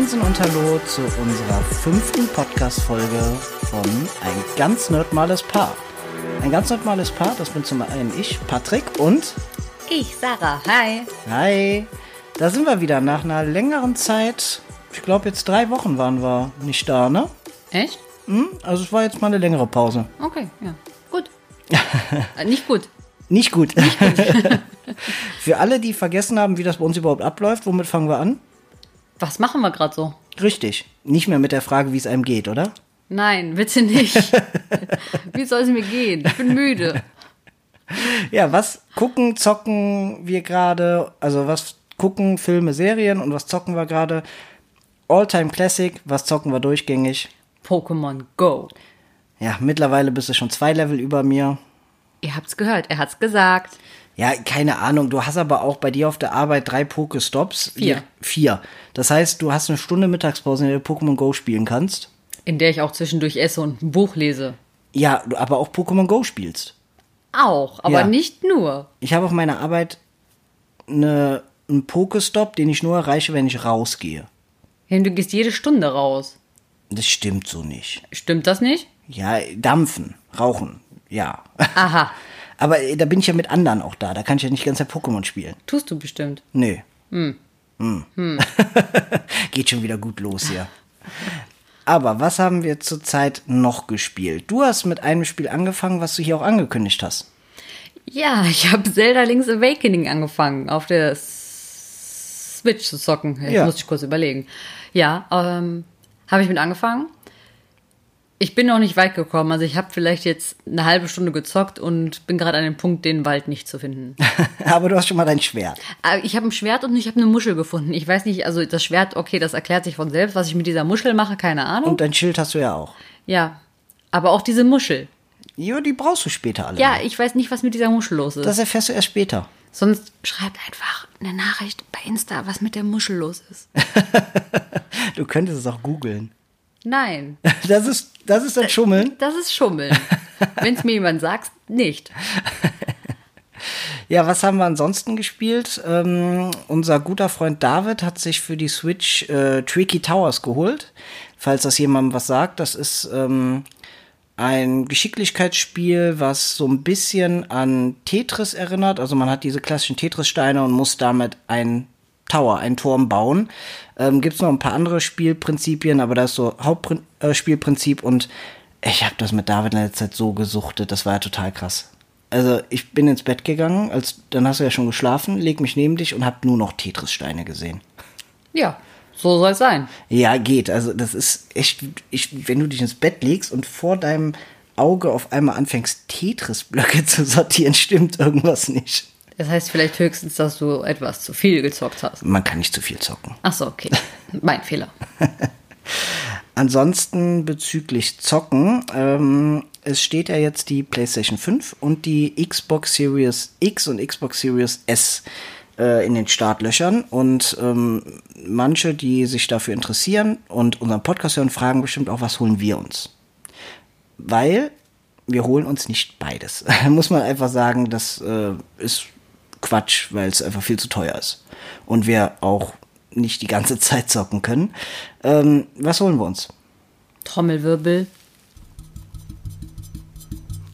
Moinsen und Hallo zu unserer fünften Podcast-Folge von Ein ganz nerdmales Paar. Ein ganz nerdmales Paar, das bin zum einen ich, Patrick und Ich, Sarah. Hi. Hi. Da sind wir wieder nach einer längeren Zeit. Ich glaube, jetzt drei Wochen waren wir nicht da, ne? Echt? Hm? Also es war jetzt mal eine längere Pause. Okay, ja. Gut. äh, nicht gut. Nicht gut. Für alle, die vergessen haben, wie das bei uns überhaupt abläuft, womit fangen wir an? Was machen wir gerade so? Richtig. Nicht mehr mit der Frage, wie es einem geht, oder? Nein, bitte nicht. wie soll es mir gehen? Ich bin müde. Ja, was gucken, zocken wir gerade? Also was gucken, Filme, Serien und was zocken wir gerade? Alltime Classic, was zocken wir durchgängig? Pokémon Go. Ja, mittlerweile bist du schon zwei Level über mir. Ihr habt's gehört, er hat's gesagt. Ja, keine Ahnung. Du hast aber auch bei dir auf der Arbeit drei Pokestops. Vier. Ja, vier. Das heißt, du hast eine Stunde Mittagspause, in der du Pokémon Go spielen kannst. In der ich auch zwischendurch esse und ein Buch lese. Ja, du aber auch Pokémon Go spielst. Auch, aber Ja. nicht nur. Ich habe auf meiner Arbeit eine, einen Pokestop, den ich nur erreiche, wenn ich rausgehe. Ja, Du gehst jede Stunde raus. Das stimmt so nicht. Stimmt das nicht? Ja, dampfen, rauchen, ja. Aha, Aber äh, da bin ich ja mit anderen auch da. Da kann ich ja nicht ganz Pokémon spielen. tust du bestimmt. Nö. Hm. Geht schon wieder gut los hier. Aber was haben wir zurzeit noch gespielt? Du hast mit einem Spiel angefangen, was du hier auch angekündigt hast. Ja, ich habe Zelda Link's Awakening angefangen, auf der Switch zu zocken. Ich Ja. muss ich kurz überlegen. Ja, ähm, habe ich mit angefangen. Ich bin noch nicht weit gekommen. Also ich habe vielleicht jetzt eine halbe Stunde gezockt und bin gerade an dem Punkt, den Wald nicht zu finden. Aber du hast schon mal dein Schwert. Aber ich habe ein Schwert und ich habe eine Muschel gefunden. Ich weiß nicht, also das Schwert, okay, das erklärt sich von selbst. Was ich mit dieser Muschel mache, keine Ahnung. Und dein Schild hast du ja auch. ja, aber auch diese Muschel. Ja, die brauchst du später alle. Ja, ich weiß nicht, was mit dieser Muschel los ist. Das erfährst du erst später. Sonst schreibt einfach eine Nachricht bei Insta, was mit der Muschel los ist. Du könntest es auch googeln. Nein, Das ist, das ist ein Schummeln. das ist Schummeln. Wenn es mir jemand sagt, nicht. Ja, was haben wir ansonsten gespielt? Ähm, unser guter Freund David hat sich für die Switch äh, Tricky Towers geholt. Falls das jemandem was sagt, das ist ähm, ein Geschicklichkeitsspiel, was so ein bisschen an Tetris erinnert. Also man hat diese klassischen Tetris-Steine und muss damit ein Tower, einen Turm bauen. Ähm, Gibt es noch ein paar andere Spielprinzipien, aber das ist so Hauptspielprinzip äh, und ich habe das mit David in letzter Zeit so gesuchtet, das war ja total krass. Also ich bin ins Bett gegangen, als dann hast du ja schon geschlafen, leg mich neben dich und hab nur noch Tetris-Steine gesehen. Ja, so soll es sein. Ja, geht. Also das ist echt, ich, wenn du dich ins Bett legst und vor deinem Auge auf einmal anfängst, Tetris-Blöcke zu sortieren, stimmt irgendwas nicht. Das heißt vielleicht höchstens, dass du etwas zu viel gezockt hast. Man kann nicht zu viel zocken. Ach so, okay. Mein Fehler. Ansonsten bezüglich Zocken, ähm, es steht ja jetzt die PlayStation 5 und die Xbox Series X und Xbox Series S äh, in den Startlöchern. Und ähm, manche, die sich dafür interessieren und unseren Podcast hören, fragen bestimmt auch, was holen wir uns? Weil wir holen uns nicht beides. Muss man einfach sagen, das äh, ist Quatsch, weil es einfach viel zu teuer ist. Und wir auch nicht die ganze Zeit zocken können. Ähm, was holen wir uns? Trommelwirbel.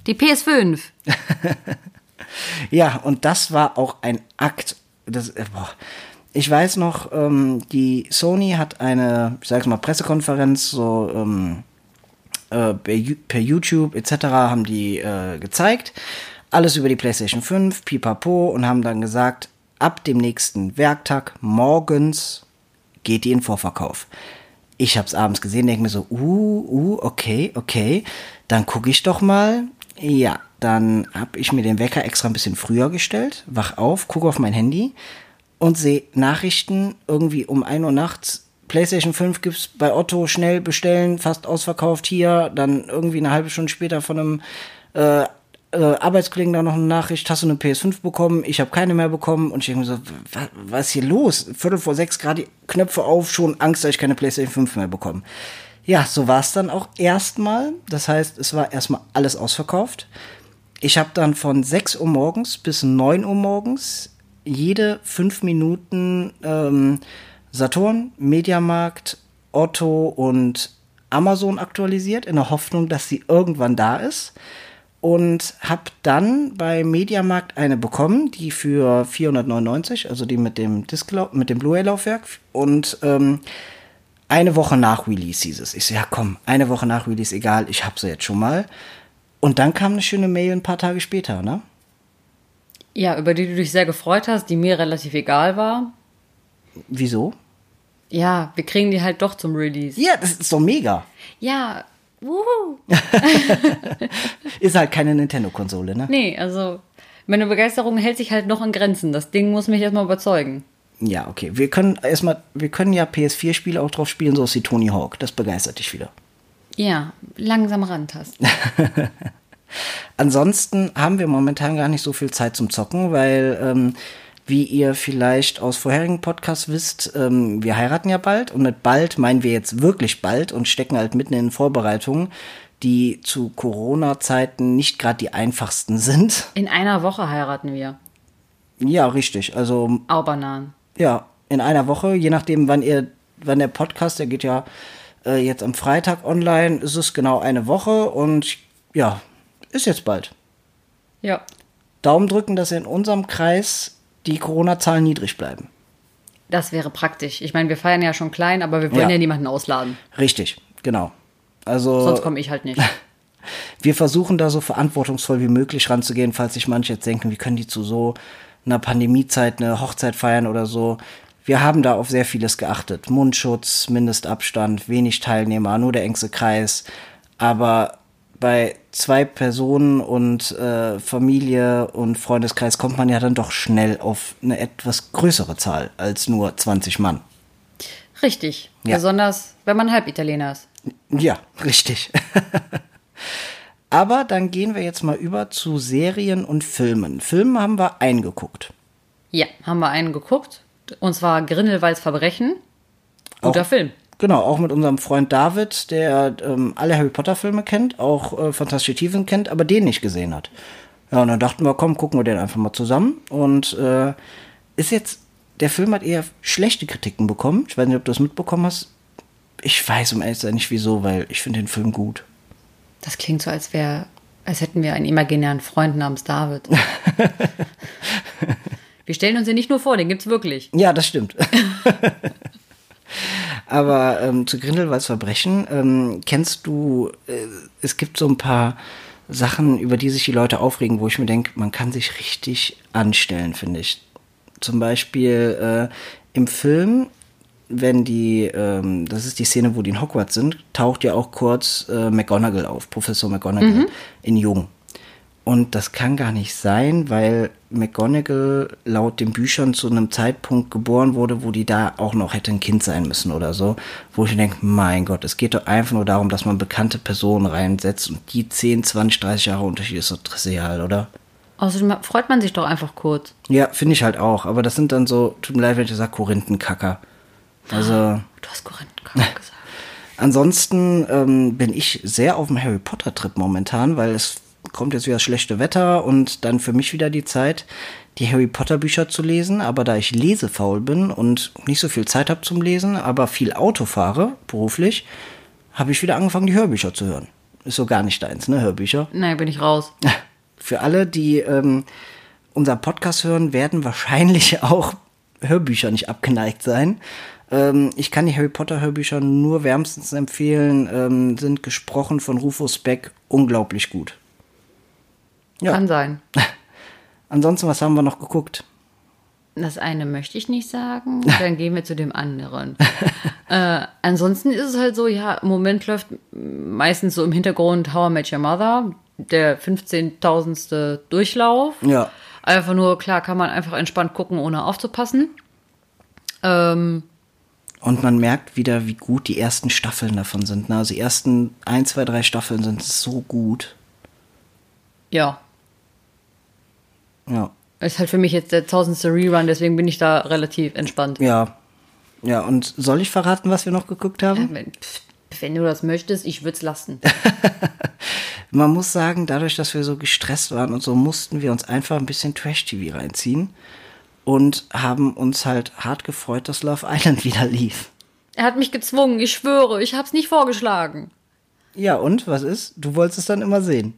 Die PS5. Ja, und das war auch ein Akt. Das, äh, boah. Ich weiß noch, ähm, die Sony hat eine, ich sag's mal, Pressekonferenz, so ähm, äh, per, YouTube etc. haben die äh, gezeigt. Alles über die PlayStation 5, pipapo, und haben dann gesagt, ab dem nächsten Werktag morgens geht die in Vorverkauf. Ich hab's abends gesehen, denke mir so, uh, uh, okay, okay, dann gucke ich doch mal. Ja, dann hab ich mir den Wecker extra ein bisschen früher gestellt, wach auf, gucke auf mein Handy und sehe Nachrichten irgendwie um 1 Uhr nachts. PlayStation 5 gibt's bei Otto schnell bestellen, fast ausverkauft hier. Dann irgendwie eine halbe Stunde später von einem äh, äh, Arbeitskollegen da noch eine Nachricht, hast du eine PS5 bekommen? Ich habe keine mehr bekommen. Und ich denke mir so, was, ist hier los? Viertel vor sechs, gerade Knöpfe auf, schon Angst, dass ich keine PlayStation 5 mehr bekomme. Ja, so war es dann auch erstmal. Das heißt, es war erstmal alles ausverkauft. Ich habe dann von 6 Uhr morgens bis 9 Uhr morgens jede fünf Minuten ähm, Saturn, Mediamarkt, Otto und Amazon aktualisiert, in der Hoffnung, dass sie irgendwann da ist. Und habe dann bei Mediamarkt eine bekommen, die für 499, also die mit dem Disc mit dem Blu-ray-Laufwerk. Und ähm, eine Woche nach Release hieß es. Ich so, ja komm, eine Woche nach Release, egal, ich hab sie jetzt schon mal. Und dann kam eine schöne Mail ein paar Tage später, ne? Ja, über die du dich sehr gefreut hast, die mir relativ egal war. Wieso? Ja, wir kriegen die halt doch zum Release. Ja, das ist doch mega. Ja, wuhu. ist halt keine Nintendo-Konsole, ne? Nee, also meine Begeisterung hält sich halt noch in Grenzen. Das Ding muss mich erstmal überzeugen. Ja, okay. Wir können erstmal, wir können ja PS4-Spiele auch drauf spielen, so ist wie Tony Hawk. Das begeistert dich wieder. Ja, langsam rantasten. Ansonsten haben wir momentan gar nicht so viel Zeit zum Zocken, weil, ähm, wie ihr vielleicht aus vorherigen Podcasts wisst, ähm, wir heiraten ja bald und mit bald meinen wir jetzt wirklich bald und stecken halt mitten in Vorbereitungen, die zu Corona-Zeiten nicht gerade die einfachsten sind. In einer Woche heiraten wir. Ja, richtig. Also. Aubernan. Ja, in einer Woche, je nachdem, wann ihr, wann der Podcast, der geht ja äh, jetzt am Freitag online, ist es genau eine Woche und ja, ist jetzt bald. Ja. Daumen drücken, dass in unserem Kreis die Corona-Zahlen niedrig bleiben. Das wäre praktisch. Ich meine, wir feiern ja schon klein, aber wir wollen ja, ja niemanden ausladen. Richtig, genau. Also. Sonst komme ich halt nicht. wir versuchen da so verantwortungsvoll wie möglich ranzugehen, falls sich manche jetzt denken, wie können die zu so einer Pandemiezeit eine Hochzeit feiern oder so. Wir haben da auf sehr vieles geachtet. Mundschutz, Mindestabstand, wenig Teilnehmer, nur der engste Kreis. Aber bei zwei Personen und äh, Familie und Freundeskreis kommt man ja dann doch schnell auf eine etwas größere Zahl als nur 20 Mann. Richtig. Ja. Besonders, wenn man Halbitaliener ist. Ja, richtig. Aber dann gehen wir jetzt mal über zu Serien und Filmen. Filme haben wir eingeguckt. Ja, haben wir einen geguckt. Und zwar Grindelwalds Verbrechen. Guter auch, Film. Genau, auch mit unserem Freund David, der ähm, alle Harry Potter Filme kennt, auch äh, Fantastische Tiefen kennt, aber den nicht gesehen hat. Ja, und dann dachten wir, komm, gucken wir den einfach mal zusammen. Und äh, ist jetzt, der Film hat eher schlechte Kritiken bekommen. Ich weiß nicht, ob du das mitbekommen hast. Ich weiß um ehrlich zu sein nicht wieso, weil ich finde den Film gut. Das klingt so, als wäre, als hätten wir einen imaginären Freund namens David. wir stellen uns den nicht nur vor, den gibt's wirklich. Ja, das stimmt. Aber ähm, zu Grindelwalds Verbrechen ähm, kennst du, äh, es gibt so ein paar Sachen, über die sich die Leute aufregen, wo ich mir denke, man kann sich richtig anstellen, finde ich. Zum Beispiel äh, im Film wenn die, ähm, das ist die Szene, wo die in Hogwarts sind, taucht ja auch kurz äh, McGonagall auf, Professor McGonagall mhm. in Jung. Und das kann gar nicht sein, weil McGonagall laut den Büchern zu einem Zeitpunkt geboren wurde, wo die da auch noch hätte ein Kind sein müssen oder so. Wo ich denke, mein Gott, es geht doch einfach nur darum, dass man bekannte Personen reinsetzt und die 10, 20, 30 Jahre Unterschied ist doch trivial, oder? Außerdem freut man sich doch einfach kurz. Ja, finde ich halt auch. Aber das sind dann so, tut mir leid, wenn ich sage, Korinthenkacker. Also. Du hast Korinthenkacker gesagt. Ansonsten ähm, bin ich sehr auf dem Harry Potter Trip momentan, weil es kommt jetzt wieder das schlechte Wetter und dann für mich wieder die Zeit, die Harry Potter Bücher zu lesen. Aber da ich lesefaul bin und nicht so viel Zeit habe zum Lesen, aber viel Auto fahre, beruflich, habe ich wieder angefangen, die Hörbücher zu hören. Ist so gar nicht deins, ne, Hörbücher? Nein, bin ich raus. Für alle, die ähm, unser Podcast hören, werden wahrscheinlich auch Hörbücher nicht abgeneigt sein. Ähm, ich kann die Harry Potter Hörbücher nur wärmstens empfehlen, ähm, sind gesprochen von Rufus Beck unglaublich gut. Ja. Kann sein. Ansonsten, was haben wir noch geguckt? Das eine möchte ich nicht sagen, dann gehen wir zu dem anderen. äh, ansonsten ist es halt so, ja, im Moment läuft meistens so im Hintergrund How I Met Your Mother, der 15.000. Durchlauf. Ja. Einfach nur, klar, kann man einfach entspannt gucken, ohne aufzupassen. Ähm, und man merkt wieder, wie gut die ersten Staffeln davon sind. Also die ersten ein, zwei, drei Staffeln sind so gut. Ja. Ja. Ist halt für mich jetzt der tausendste Rerun, deswegen bin ich da relativ entspannt. Ja. Ja, und soll ich verraten, was wir noch geguckt haben? wenn, wenn du das möchtest, ich würde es lassen. Man muss sagen, dadurch, dass wir so gestresst waren und so, mussten wir uns einfach ein bisschen Trash-TV reinziehen. und haben uns halt hart gefreut, dass Love Island wieder lief. Er hat mich gezwungen, ich schwöre, ich hab's nicht vorgeschlagen. Ja, und was ist? Du wolltest es dann immer sehen.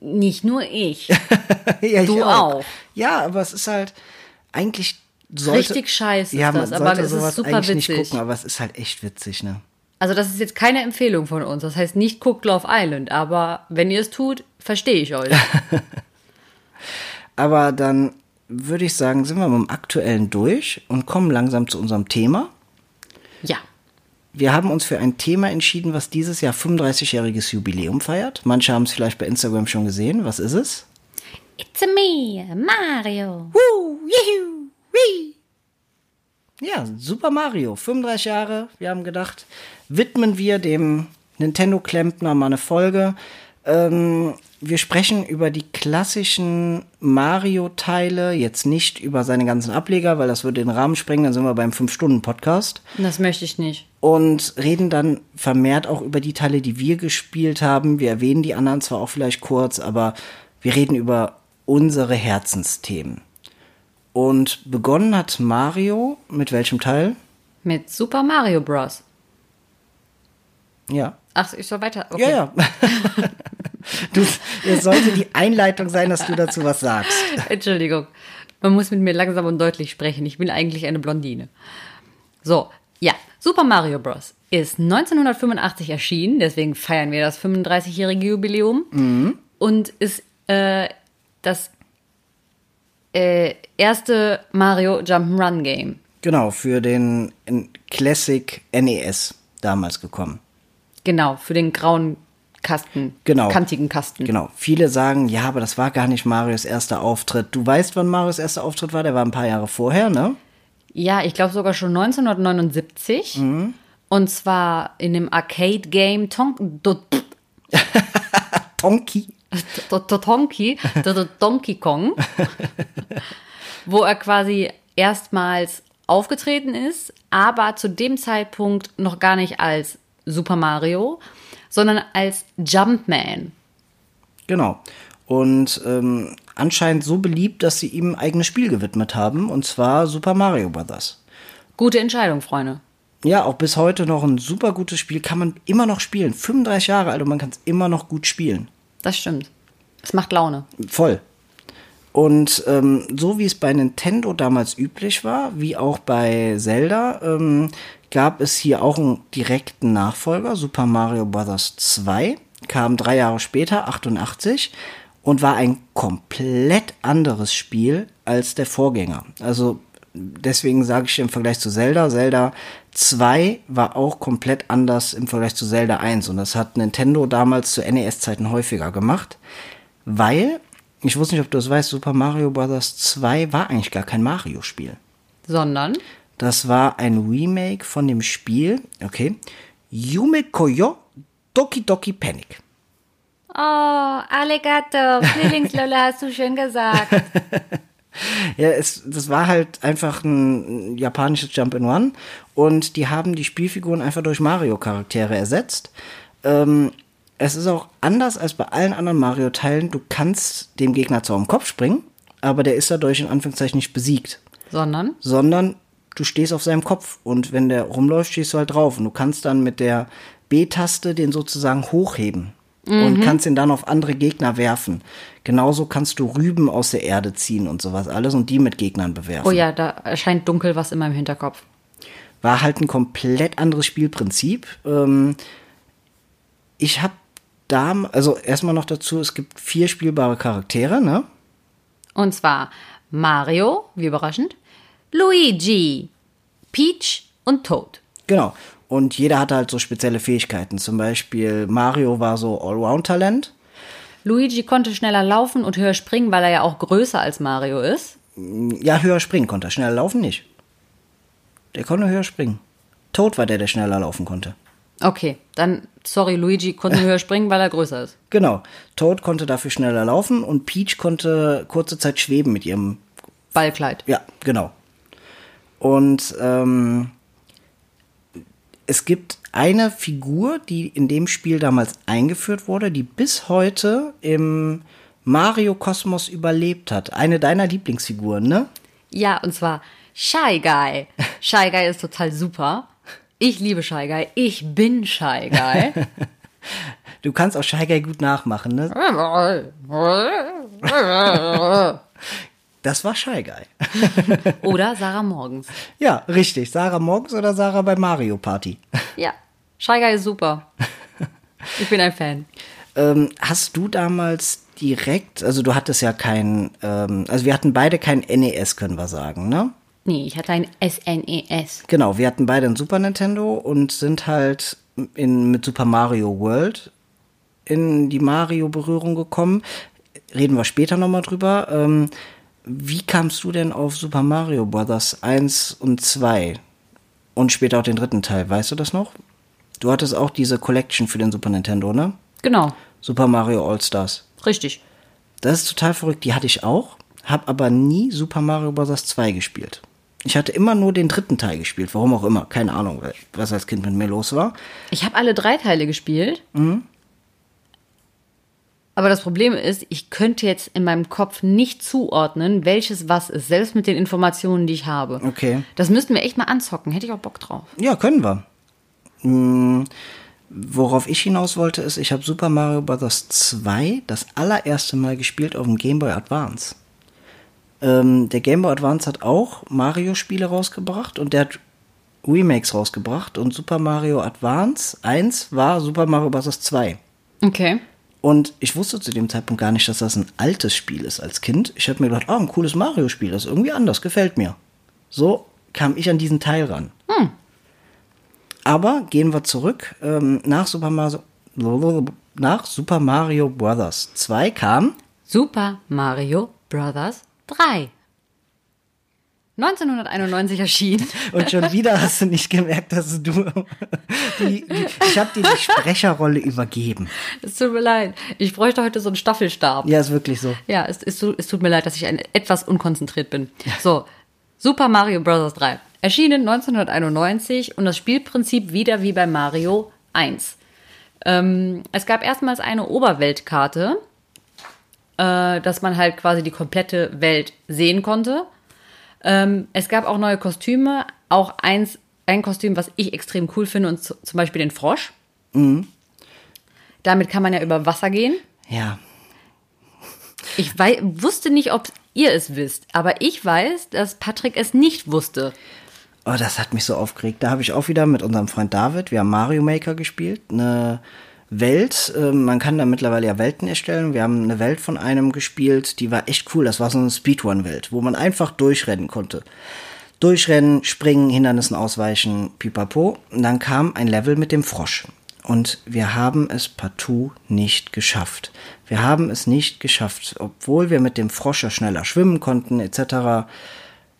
Nicht nur ich. ja, ich Du auch. Ja, aber es ist halt eigentlich sollte, Richtig scheiße ja, ist das, aber es ist super eigentlich nicht witzig. gucken, aber es ist halt echt witzig, ne? Also das ist jetzt keine Empfehlung von uns. Das heißt nicht guckt Love Island, aber wenn ihr es tut, verstehe ich euch. Aber dann würde ich sagen, sind wir mit dem Aktuellen durch und kommen langsam zu unserem Thema. ja. Wir haben uns für ein Thema entschieden, was dieses Jahr 35-jähriges Jubiläum feiert. Manche haben es vielleicht bei Instagram schon gesehen. Was ist es? It's a me, Mario. Woo, juhu, wee. Ja, Super Mario, 35 Jahre. Wir haben gedacht, widmen wir dem Nintendo-Klempner mal eine Folge. Ähm, wir sprechen über die klassischen Mario-Teile, jetzt nicht über seine ganzen Ableger, weil das würde den Rahmen sprengen, dann sind wir beim 5-Stunden-Podcast. Das möchte ich nicht. Und reden dann vermehrt auch über die Teile, die wir gespielt haben. Wir erwähnen die anderen zwar auch vielleicht kurz, aber wir reden über unsere Herzensthemen. Und begonnen hat Mario mit welchem Teil? Mit Super Mario Bros. Ja. Ach, ich soll weiter. Ja, ja. du, es sollte die Einleitung sein, dass du dazu was sagst. Entschuldigung. Man muss mit mir langsam und deutlich sprechen. Ich bin eigentlich eine Blondine. So, ja. Super Mario Bros. ist 1985 erschienen, deswegen feiern wir das 35-jährige Jubiläum. Und ist äh, das äh, erste Mario Jump'n'Run Game. Genau, für den Classic NES damals gekommen. Genau, für den grauen Kasten. Genau. Kantigen Kasten. Genau. Viele sagen, ja, aber das war gar nicht Marios erster Auftritt. Du weißt, wann Marios erster Auftritt war? Der war ein paar Jahre vorher, ne? Ja, ich glaube sogar schon 1979. Und zwar in dem Arcade-Game Ton Tonki. Tonki, Do- Do- Donkey Kong, wo er quasi erstmals aufgetreten ist, aber zu dem Zeitpunkt noch gar nicht als Super Mario, sondern als Jumpman. Genau. Und ähm, anscheinend so beliebt, dass sie ihm ein eigenes Spiel gewidmet haben, und zwar Super Mario Bros. Gute Entscheidung, Freunde. Ja, auch bis heute noch ein super gutes Spiel, kann man immer noch spielen. 35 Jahre alt und man kann es immer noch gut spielen. Das stimmt. Es macht Laune. Voll. Und ähm, so wie es bei Nintendo damals üblich war, wie auch bei Zelda, ähm, gab es hier auch einen direkten Nachfolger, Super Mario Bros. 2, kam drei Jahre später, 88, und war ein komplett anderes Spiel als der Vorgänger. Also deswegen sage ich im Vergleich zu Zelda, Zelda 2 war auch komplett anders im Vergleich zu Zelda 1 und das hat Nintendo damals zu NES-Zeiten häufiger gemacht, weil, ich wusste nicht, ob du das weißt, Super Mario Bros. 2 war eigentlich gar kein Mario-Spiel. Sondern Das war ein Remake von dem Spiel, okay, Yume Koyo Doki Doki Panic. Oh, Alligator, Frühlingslolle hast du schön gesagt. Ja, es, das war halt einfach ein japanisches Jump-in-One und die haben die Spielfiguren einfach durch Mario-Charaktere ersetzt. Ähm, es ist auch anders als bei allen anderen Mario-Teilen. Du kannst dem Gegner zwar am Kopf springen, aber der ist dadurch in Anführungszeichen nicht besiegt, Sondern sondern du stehst auf seinem Kopf und wenn der rumläuft, stehst du halt drauf und du kannst dann mit der B-Taste den sozusagen hochheben und kannst ihn dann auf andere Gegner werfen. Genauso kannst du Rüben aus der Erde ziehen und sowas alles und die mit Gegnern bewerfen. Oh ja, da erscheint dunkel was in meinem Hinterkopf. War halt ein komplett anderes Spielprinzip. Ähm, ich habe da, also erstmal noch dazu, es gibt vier spielbare Charaktere, ne? Und zwar Mario, wie überraschend, Luigi, Peach und Toad. Genau. Und jeder hatte halt so spezielle Fähigkeiten. Zum Beispiel Mario war so Allround-Talent. Luigi konnte schneller laufen und höher springen, weil er ja auch größer als Mario ist. Ja, höher springen konnte er. Schneller laufen nicht. Der konnte höher springen. Toad war der, der schneller laufen konnte. Okay, dann, sorry, Luigi konnte höher springen, weil er größer ist. Genau. Toad konnte dafür schneller laufen und Peach konnte kurze Zeit schweben mit ihrem Ballkleid. Ja, genau. Und ähm, es gibt eine Figur, die in dem Spiel damals eingeführt wurde, die bis heute im Mario-Kosmos überlebt hat. Eine deiner Lieblingsfiguren, ne? Ja, und zwar Shy Guy. Shy Guy ist total super. Ich liebe Shy Guy. Ich bin Shy Guy. Du kannst auch Shy Guy gut nachmachen, ne? Das war Shy Guy. Oder Sarah Morgens. Ja, richtig. Sarah morgens oder Sarah bei Mario Party. Ja, Shy Guy ist super. Ich bin ein Fan. Ähm, hast du damals direkt, also du hattest ja kein, ähm, also wir hatten beide kein NES, können wir sagen, ne? Nee, ich hatte ein SNES. Genau, wir hatten beide ein Super Nintendo und sind halt in, mit Super Mario World in die Mario-Berührung gekommen. Reden wir später nochmal drüber. Ähm, wie kamst du denn auf Super Mario Bros. 1 und 2 und später auch den dritten Teil? Weißt du das noch? Du hattest auch diese Collection für den Super Nintendo, ne? Genau, Super Mario All-Stars. richtig. Das ist total verrückt. Die hatte ich auch, habe aber nie Super Mario Bros. 2 gespielt. Ich hatte immer nur den dritten Teil gespielt, warum auch immer. Keine Ahnung, was als Kind mit mir los war. Ich habe alle drei Teile gespielt. Aber das Problem ist, ich könnte jetzt in meinem Kopf nicht zuordnen, welches was ist, selbst mit den Informationen, die ich habe. Okay. Das müssten wir echt mal anzocken. Hätte ich auch Bock drauf. Ja, können wir. Hm, worauf ich hinaus wollte, ist, ich habe Super Mario Bros. 2 das allererste Mal gespielt auf dem Game Boy Advance. Ähm, der Game Boy Advance hat auch Mario-Spiele rausgebracht und der hat Remakes rausgebracht und Super Mario Advance 1 war Super Mario Bros. 2. Okay. Und ich wusste zu dem Zeitpunkt gar nicht, dass das ein altes Spiel ist als Kind. Ich habe mir gedacht, ah, ein cooles Mario-Spiel, das ist irgendwie anders, gefällt mir. So kam ich an diesen Teil ran. Aber gehen wir zurück. Ähm, nach, Super Mario, nach Super Mario Bros. 2 kam Super Mario Brothers 3. 1991 erschienen. und schon wieder hast du nicht gemerkt, dass du die, die, ich habe dir die Sprecherrolle übergeben. Es tut mir leid. Ich bräuchte heute so einen Staffelstab. Ja, ist wirklich so. Ja, es, es, tut- es tut mir leid, dass ich ein, etwas unkonzentriert bin. So, Super Mario Bros. 3. Erschienen 1991 und das Spielprinzip wieder wie bei Mario 1. Ähm, es gab erstmals eine Oberweltkarte, äh, dass man halt quasi die komplette Welt sehen konnte. Ähm, es gab auch neue Kostüme, auch eins, ein Kostüm, was ich extrem cool finde, und zum Beispiel den Frosch. Damit kann man ja über Wasser gehen. Ja, Ich wei wusste nicht, ob ihr es wisst, aber ich weiß, dass Patrick es nicht wusste. Oh, das hat mich so aufgeregt. Da habe ich auch wieder mit unserem Freund David, wir haben Mario Maker gespielt, eine Welt, äh, man kann da mittlerweile ja Welten erstellen. Wir haben eine Welt von einem gespielt, die war echt cool. Das war so eine Speedrun-Welt, wo man einfach durchrennen konnte. Durchrennen, springen, Hindernissen ausweichen, pipapo. Und dann kam ein Level mit dem Frosch. Und wir haben es partout nicht geschafft. Wir haben es nicht geschafft, obwohl wir mit dem Frosch ja schneller schwimmen konnten, etc.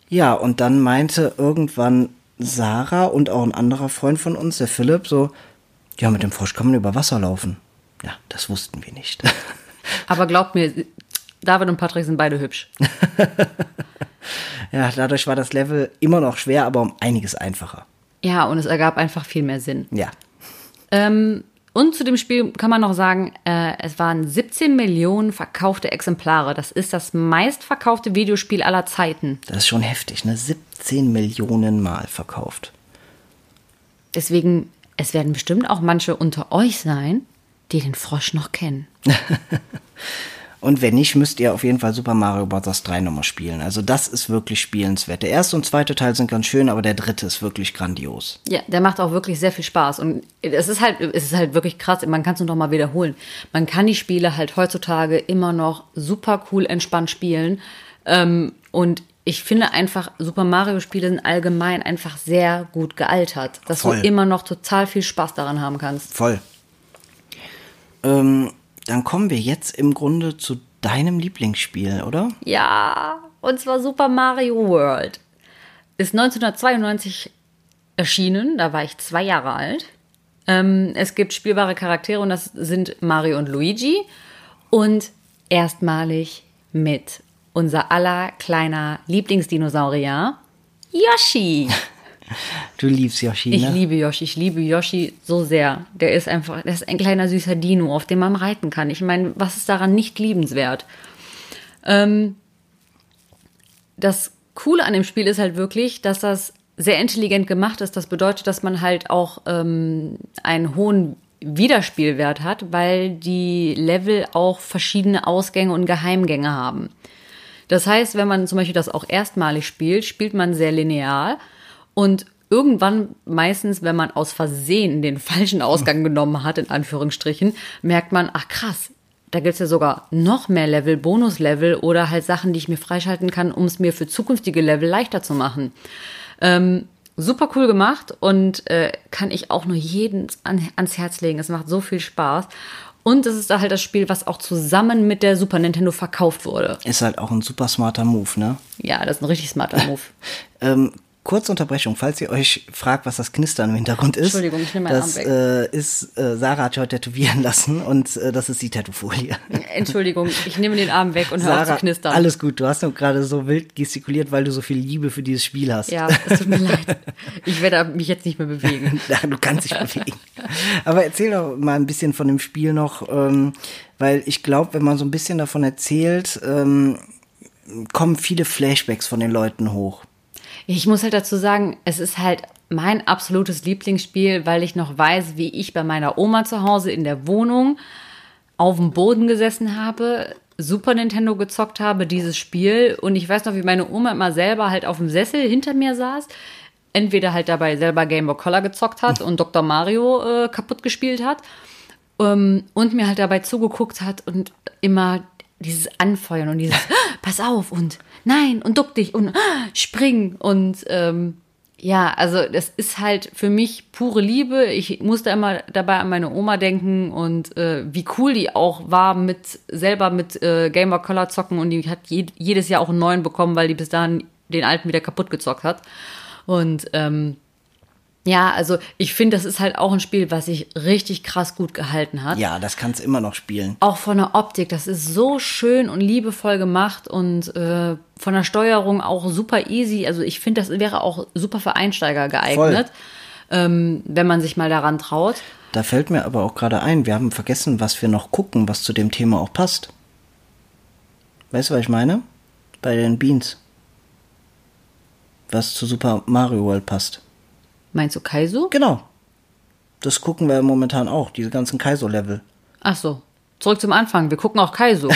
Ja, und dann meinte irgendwann Sarah und auch ein anderer Freund von uns, der Philipp, so, ja, mit dem Frosch kann man über Wasser laufen. Ja, das wussten wir nicht. Aber glaubt mir, David und Patrick sind beide hübsch. ja, dadurch war das Level immer noch schwer, aber um einiges einfacher. Ja, und es ergab einfach viel mehr Sinn. Ja. Ähm, und zu dem Spiel kann man noch sagen, äh, es waren 17 Millionen verkaufte Exemplare. Das ist das meistverkaufte Videospiel aller Zeiten. Das ist schon heftig, ne? 17 Millionen Mal verkauft. Deswegen, es werden bestimmt auch manche unter euch sein, die den Frosch noch kennen. Und wenn nicht, müsst ihr auf jeden Fall Super Mario Bros. 3 nochmal spielen. Also das ist wirklich spielenswert. Der erste und zweite Teil sind ganz schön, aber der dritte ist wirklich grandios. Ja, der macht auch wirklich sehr viel Spaß. Und es ist halt, es ist halt wirklich krass. Man kann es nur noch mal wiederholen. Man kann die Spiele halt heutzutage immer noch super cool entspannt spielen. Ähm, und ich finde einfach, Super Mario-Spiele sind allgemein einfach sehr gut gealtert. Dass Voll. du immer noch total viel Spaß daran haben kannst. Voll. Ähm, dann kommen wir jetzt im Grunde zu deinem Lieblingsspiel, oder? Ja, und zwar Super Mario World. Ist 1992 erschienen, da war ich zwei Jahre alt. Ähm, es gibt spielbare Charaktere und das sind Mario und Luigi. Und erstmalig mit unser aller kleiner Lieblingsdinosaurier, Yoshi. Du liebst Yoshi, Ich ne? liebe Yoshi, ich liebe Yoshi so sehr. Der ist einfach, der ist ein kleiner süßer Dino, auf dem man reiten kann. Ich meine, was ist daran nicht liebenswert? Ähm, das Coole an dem Spiel ist halt wirklich, dass das sehr intelligent gemacht ist. Das bedeutet, dass man halt auch ähm, einen hohen Wiederspielwert hat, weil die Level auch verschiedene Ausgänge und Geheimgänge haben. Das heißt, wenn man zum Beispiel das auch erstmalig spielt, spielt man sehr linear und irgendwann meistens, wenn man aus Versehen den falschen Ausgang genommen hat, in Anführungsstrichen, merkt man, ach krass, da gibt's ja sogar noch mehr Level, Bonuslevel oder halt Sachen, die ich mir freischalten kann, um es mir für zukünftige Level leichter zu machen. Ähm, super cool gemacht und äh, kann ich auch nur jeden an, ans Herz legen. Es macht so viel Spaß. Und es ist da halt das Spiel, was auch zusammen mit der Super Nintendo verkauft wurde. Ist halt auch ein super smarter Move, ne? Ja, das ist ein richtig smarter Move. ähm, kurze Unterbrechung, falls ihr euch fragt, was das Knistern im Hintergrund ist. Entschuldigung, ich nehme meinen das, Arm weg. Äh, ist, äh, Sarah hat sich heute tätowieren lassen und äh, das ist die Tattoofolie. Entschuldigung, ich nehme den Arm weg und höre auf zu knistern. Alles gut, du hast nur gerade so wild gestikuliert, weil du so viel Liebe für dieses Spiel hast. Ja, es tut mir leid. Ich werde mich jetzt nicht mehr bewegen. Du kannst dich bewegen. Aber erzähl doch mal ein bisschen von dem Spiel noch, ähm, weil ich glaube, wenn man so ein bisschen davon erzählt, ähm, kommen viele Flashbacks von den Leuten hoch. Ich muss halt dazu sagen, es ist halt mein absolutes Lieblingsspiel, weil ich noch weiß, wie ich bei meiner Oma zu Hause in der Wohnung auf dem Boden gesessen habe, Super Nintendo gezockt habe, dieses Spiel. Und ich weiß noch, wie meine Oma immer selber halt auf dem Sessel hinter mir saß. Entweder halt dabei selber Game Boy Color gezockt hat und Dr. Mario äh, kaputt gespielt hat. Ähm, und mir halt dabei zugeguckt hat und immer dieses Anfeuern und dieses Pass auf und nein und duck dich und spring und ähm, ja, also das ist halt für mich pure Liebe. Ich musste immer dabei an meine Oma denken und äh, wie cool die auch war mit selber mit äh, Game Boy Color zocken und die hat je, jedes Jahr auch einen neuen bekommen, weil die bis dahin den alten wieder kaputt gezockt hat. Und ähm, ja, also ich finde, das ist halt auch ein Spiel, was sich richtig krass gut gehalten hat. Ja, das kannst immer noch spielen. Auch von der Optik, das ist so schön und liebevoll gemacht und äh, von der Steuerung auch super easy. Also ich finde, das wäre auch super für Einsteiger geeignet, ähm, wenn man sich mal daran traut. Da fällt mir aber auch gerade ein, wir haben vergessen, was wir noch gucken, was zu dem Thema auch passt. Weißt du, was ich meine? Bei den Beans. Was zu Super Mario World passt. Meinst du Kaizo? Genau. Das gucken wir momentan auch, diese ganzen Kaizo-Level. Ach so. Zurück zum Anfang. Wir gucken auch Kaizo.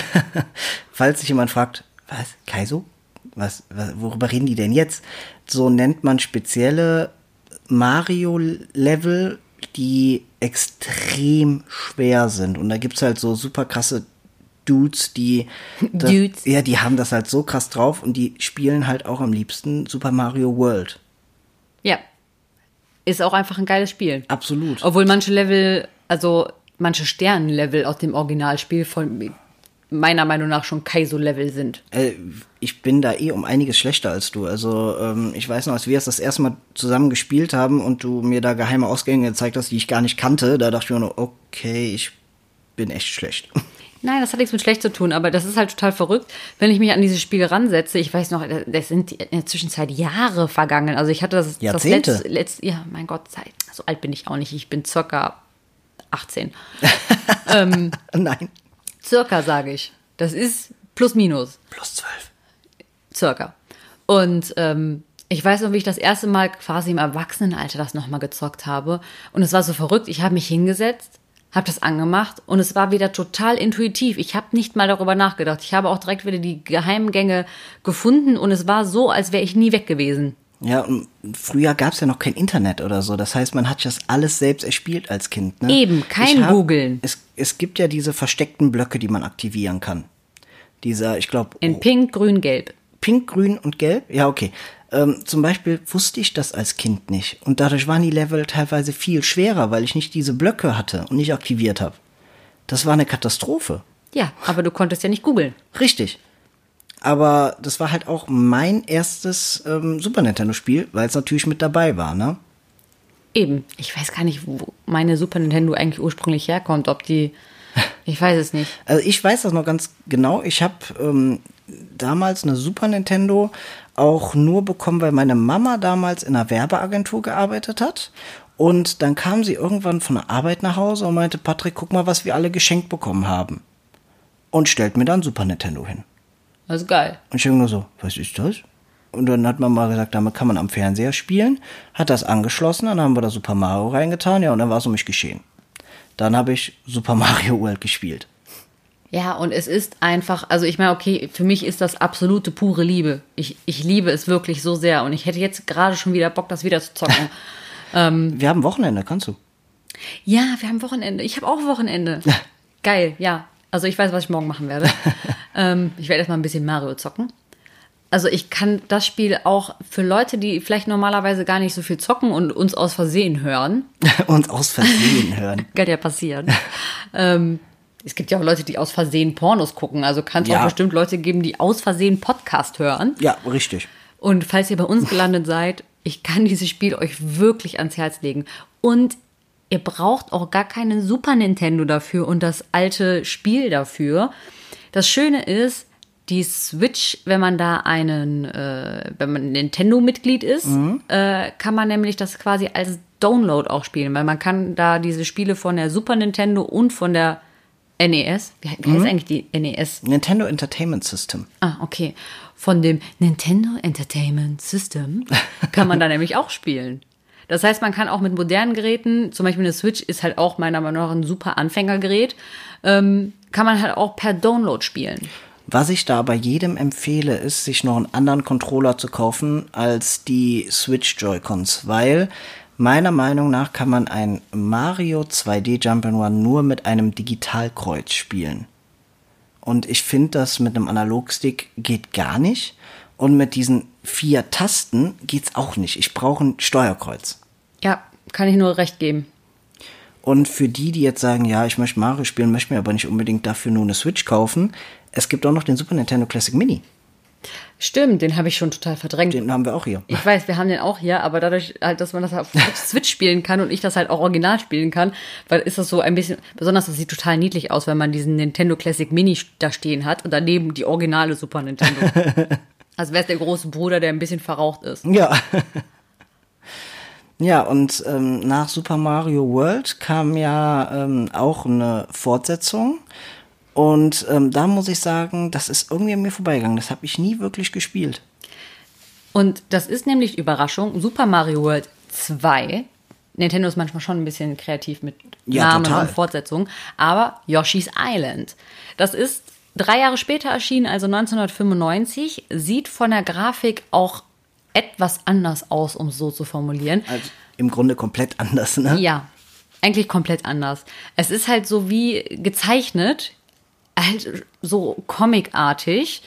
Falls sich jemand fragt, was, Kaizo? Was, was, worüber reden die denn jetzt? So nennt man spezielle Mario-Level, die extrem schwer sind. Und da gibt's halt so super krasse Dudes, die das, Dudes. ja, die haben das halt so krass drauf und die spielen halt auch am liebsten Super Mario World. ja. Ist auch einfach ein geiles Spiel. Absolut. Obwohl manche Level, also manche Sternenlevel aus dem Originalspiel von meiner Meinung nach schon Kaizo-Level sind. Äh, ich bin da eh um einiges schlechter als du. Also ähm, ich weiß noch, als wir es das erste Mal zusammen gespielt haben und du mir da geheime Ausgänge gezeigt hast, die ich gar nicht kannte, da dachte ich mir nur, okay, ich bin echt schlecht. Nein, das hat nichts mit schlecht zu tun, aber das ist halt total verrückt, wenn ich mich an dieses Spiel ransetze. Ich weiß noch, das sind in der Zwischenzeit Jahre vergangen. Also ich hatte das, Jahrzehnte. das letzte, letzte, ja, mein Gott, Zeit. So alt bin ich auch nicht. Ich bin circa 18. ähm, Nein. circa, sage ich. Das ist plus minus. Plus zwölf. Circa. Und ähm, ich weiß noch, wie ich das erste Mal quasi im Erwachsenenalter das nochmal gezockt habe. Und es war so verrückt. Ich habe mich hingesetzt, habe das angemacht und es war wieder total intuitiv. Ich habe nicht mal darüber nachgedacht. Ich habe auch direkt wieder die Geheimgänge gefunden und es war so, als wäre ich nie weg gewesen. Ja, und früher gab es ja noch kein Internet oder so. Das heißt, man hat das alles selbst erspielt als Kind. Ne? Eben, kein hab- Googeln. Es, es gibt ja diese versteckten Blöcke, die man aktivieren kann. Dieser, ich glaube, In Pink, Grün, Gelb. Pink, Grün und Gelb? Ja, okay. Ähm, zum Beispiel wusste ich das als Kind nicht. Und dadurch waren die Level teilweise viel schwerer, weil ich nicht diese Blöcke hatte und nicht aktiviert habe. Das war eine Katastrophe. Ja, aber du konntest ja nicht googeln. Richtig. Aber das war halt auch mein erstes ähm, Super Nintendo-Spiel, weil es natürlich mit dabei war, ne? Eben. Ich weiß gar nicht, wo meine Super Nintendo eigentlich ursprünglich herkommt. Ob die. Ich weiß es nicht. Also ich weiß das noch ganz genau. Ich habe ähm, damals eine Super Nintendo auch nur bekommen, weil meine Mama damals in einer Werbeagentur gearbeitet hat. Und dann kam sie irgendwann von der Arbeit nach Hause und meinte, Patrick, guck mal, was wir alle geschenkt bekommen haben. Und stellt mir dann Super Nintendo hin. Das ist geil. Und ich nur so, was ist das? Und dann hat man mal gesagt, damit kann man am Fernseher spielen. Hat das angeschlossen, dann haben wir da Super Mario reingetan, ja, und dann war es um mich geschehen. Dann habe ich Super Mario World gespielt. Ja, und es ist einfach, also ich meine, okay, für mich ist das absolute pure Liebe. Ich, ich liebe es wirklich so sehr und ich hätte jetzt gerade schon wieder Bock, das wieder zu zocken. Wir haben Wochenende, kannst du? ja, wir haben Wochenende. Ich habe auch Wochenende. Geil, ja. Also ich weiß, was ich morgen machen werde. ähm, ich werde erstmal ein bisschen Mario zocken. Also ich kann das Spiel auch für Leute, die vielleicht normalerweise gar nicht so viel zocken und uns aus Versehen hören, Uns aus Versehen hören. kann ja passieren. ähm, es gibt ja auch Leute, die aus Versehen Pornos gucken. Also kann es Ja. auch bestimmt Leute geben, die aus Versehen Podcast hören. Ja, richtig. Und falls ihr bei uns gelandet seid, ich kann dieses Spiel euch wirklich ans Herz legen. Und ihr braucht auch gar keinen Super Nintendo dafür und das alte Spiel dafür. Das Schöne ist, die Switch, wenn man da einen, äh, wenn man Nintendo-Mitglied ist, äh, kann man nämlich das quasi als Download auch spielen, weil man kann da diese Spiele von der Super Nintendo und von der NES, wie, heißt eigentlich die NES? Nintendo Entertainment System. Ah, okay. Von dem Nintendo Entertainment System kann man da nämlich auch spielen. Das heißt, man kann auch mit modernen Geräten, zum Beispiel eine Switch ist halt auch meiner Meinung nach ein super Anfängergerät, ähm, kann man halt auch per Download spielen. Was ich da aber jedem empfehle, ist, sich noch einen anderen Controller zu kaufen als die Switch Joy-Cons, weil meiner Meinung nach kann man ein Mario 2D Jump'n'Run nur mit einem Digitalkreuz spielen. Und ich finde, das mit einem Analogstick geht gar nicht. Und mit diesen vier Tasten geht's auch nicht. Ich brauche ein Steuerkreuz. Ja, kann ich nur recht geben. Und für die, die jetzt sagen, ja, ich möchte Mario spielen, möchte mir aber nicht unbedingt dafür nur eine Switch kaufen, es gibt auch noch den Super Nintendo Classic Mini. Stimmt, den habe ich schon total verdrängt. Den haben wir auch hier. Ich weiß, wir haben den auch hier, aber dadurch halt, dass man das auf Switch spielen kann und ich das halt auch original spielen kann, weil ist das so ein bisschen, besonders das sieht total niedlich aus, wenn man diesen Nintendo Classic Mini da stehen hat und daneben die originale Super Nintendo. Als wäre es der große Bruder, der ein bisschen verraucht ist. Ja. ja, und ähm, nach Super Mario World kam ja ähm, auch eine Fortsetzung. Und ähm, da muss ich sagen, das ist irgendwie an mir vorbeigegangen. Das habe ich nie wirklich gespielt. Und das ist nämlich Überraschung, Super Mario World 2. Nintendo ist manchmal schon ein bisschen kreativ mit Ja, Namen total. und Fortsetzungen, aber Yoshi's Island. Das ist drei Jahre später erschienen, also 1995, sieht von der Grafik auch etwas anders aus, um es so zu formulieren. Also im Grunde komplett anders, ne? Ja, eigentlich komplett anders. Es ist halt so wie gezeichnet, halt so comicartig,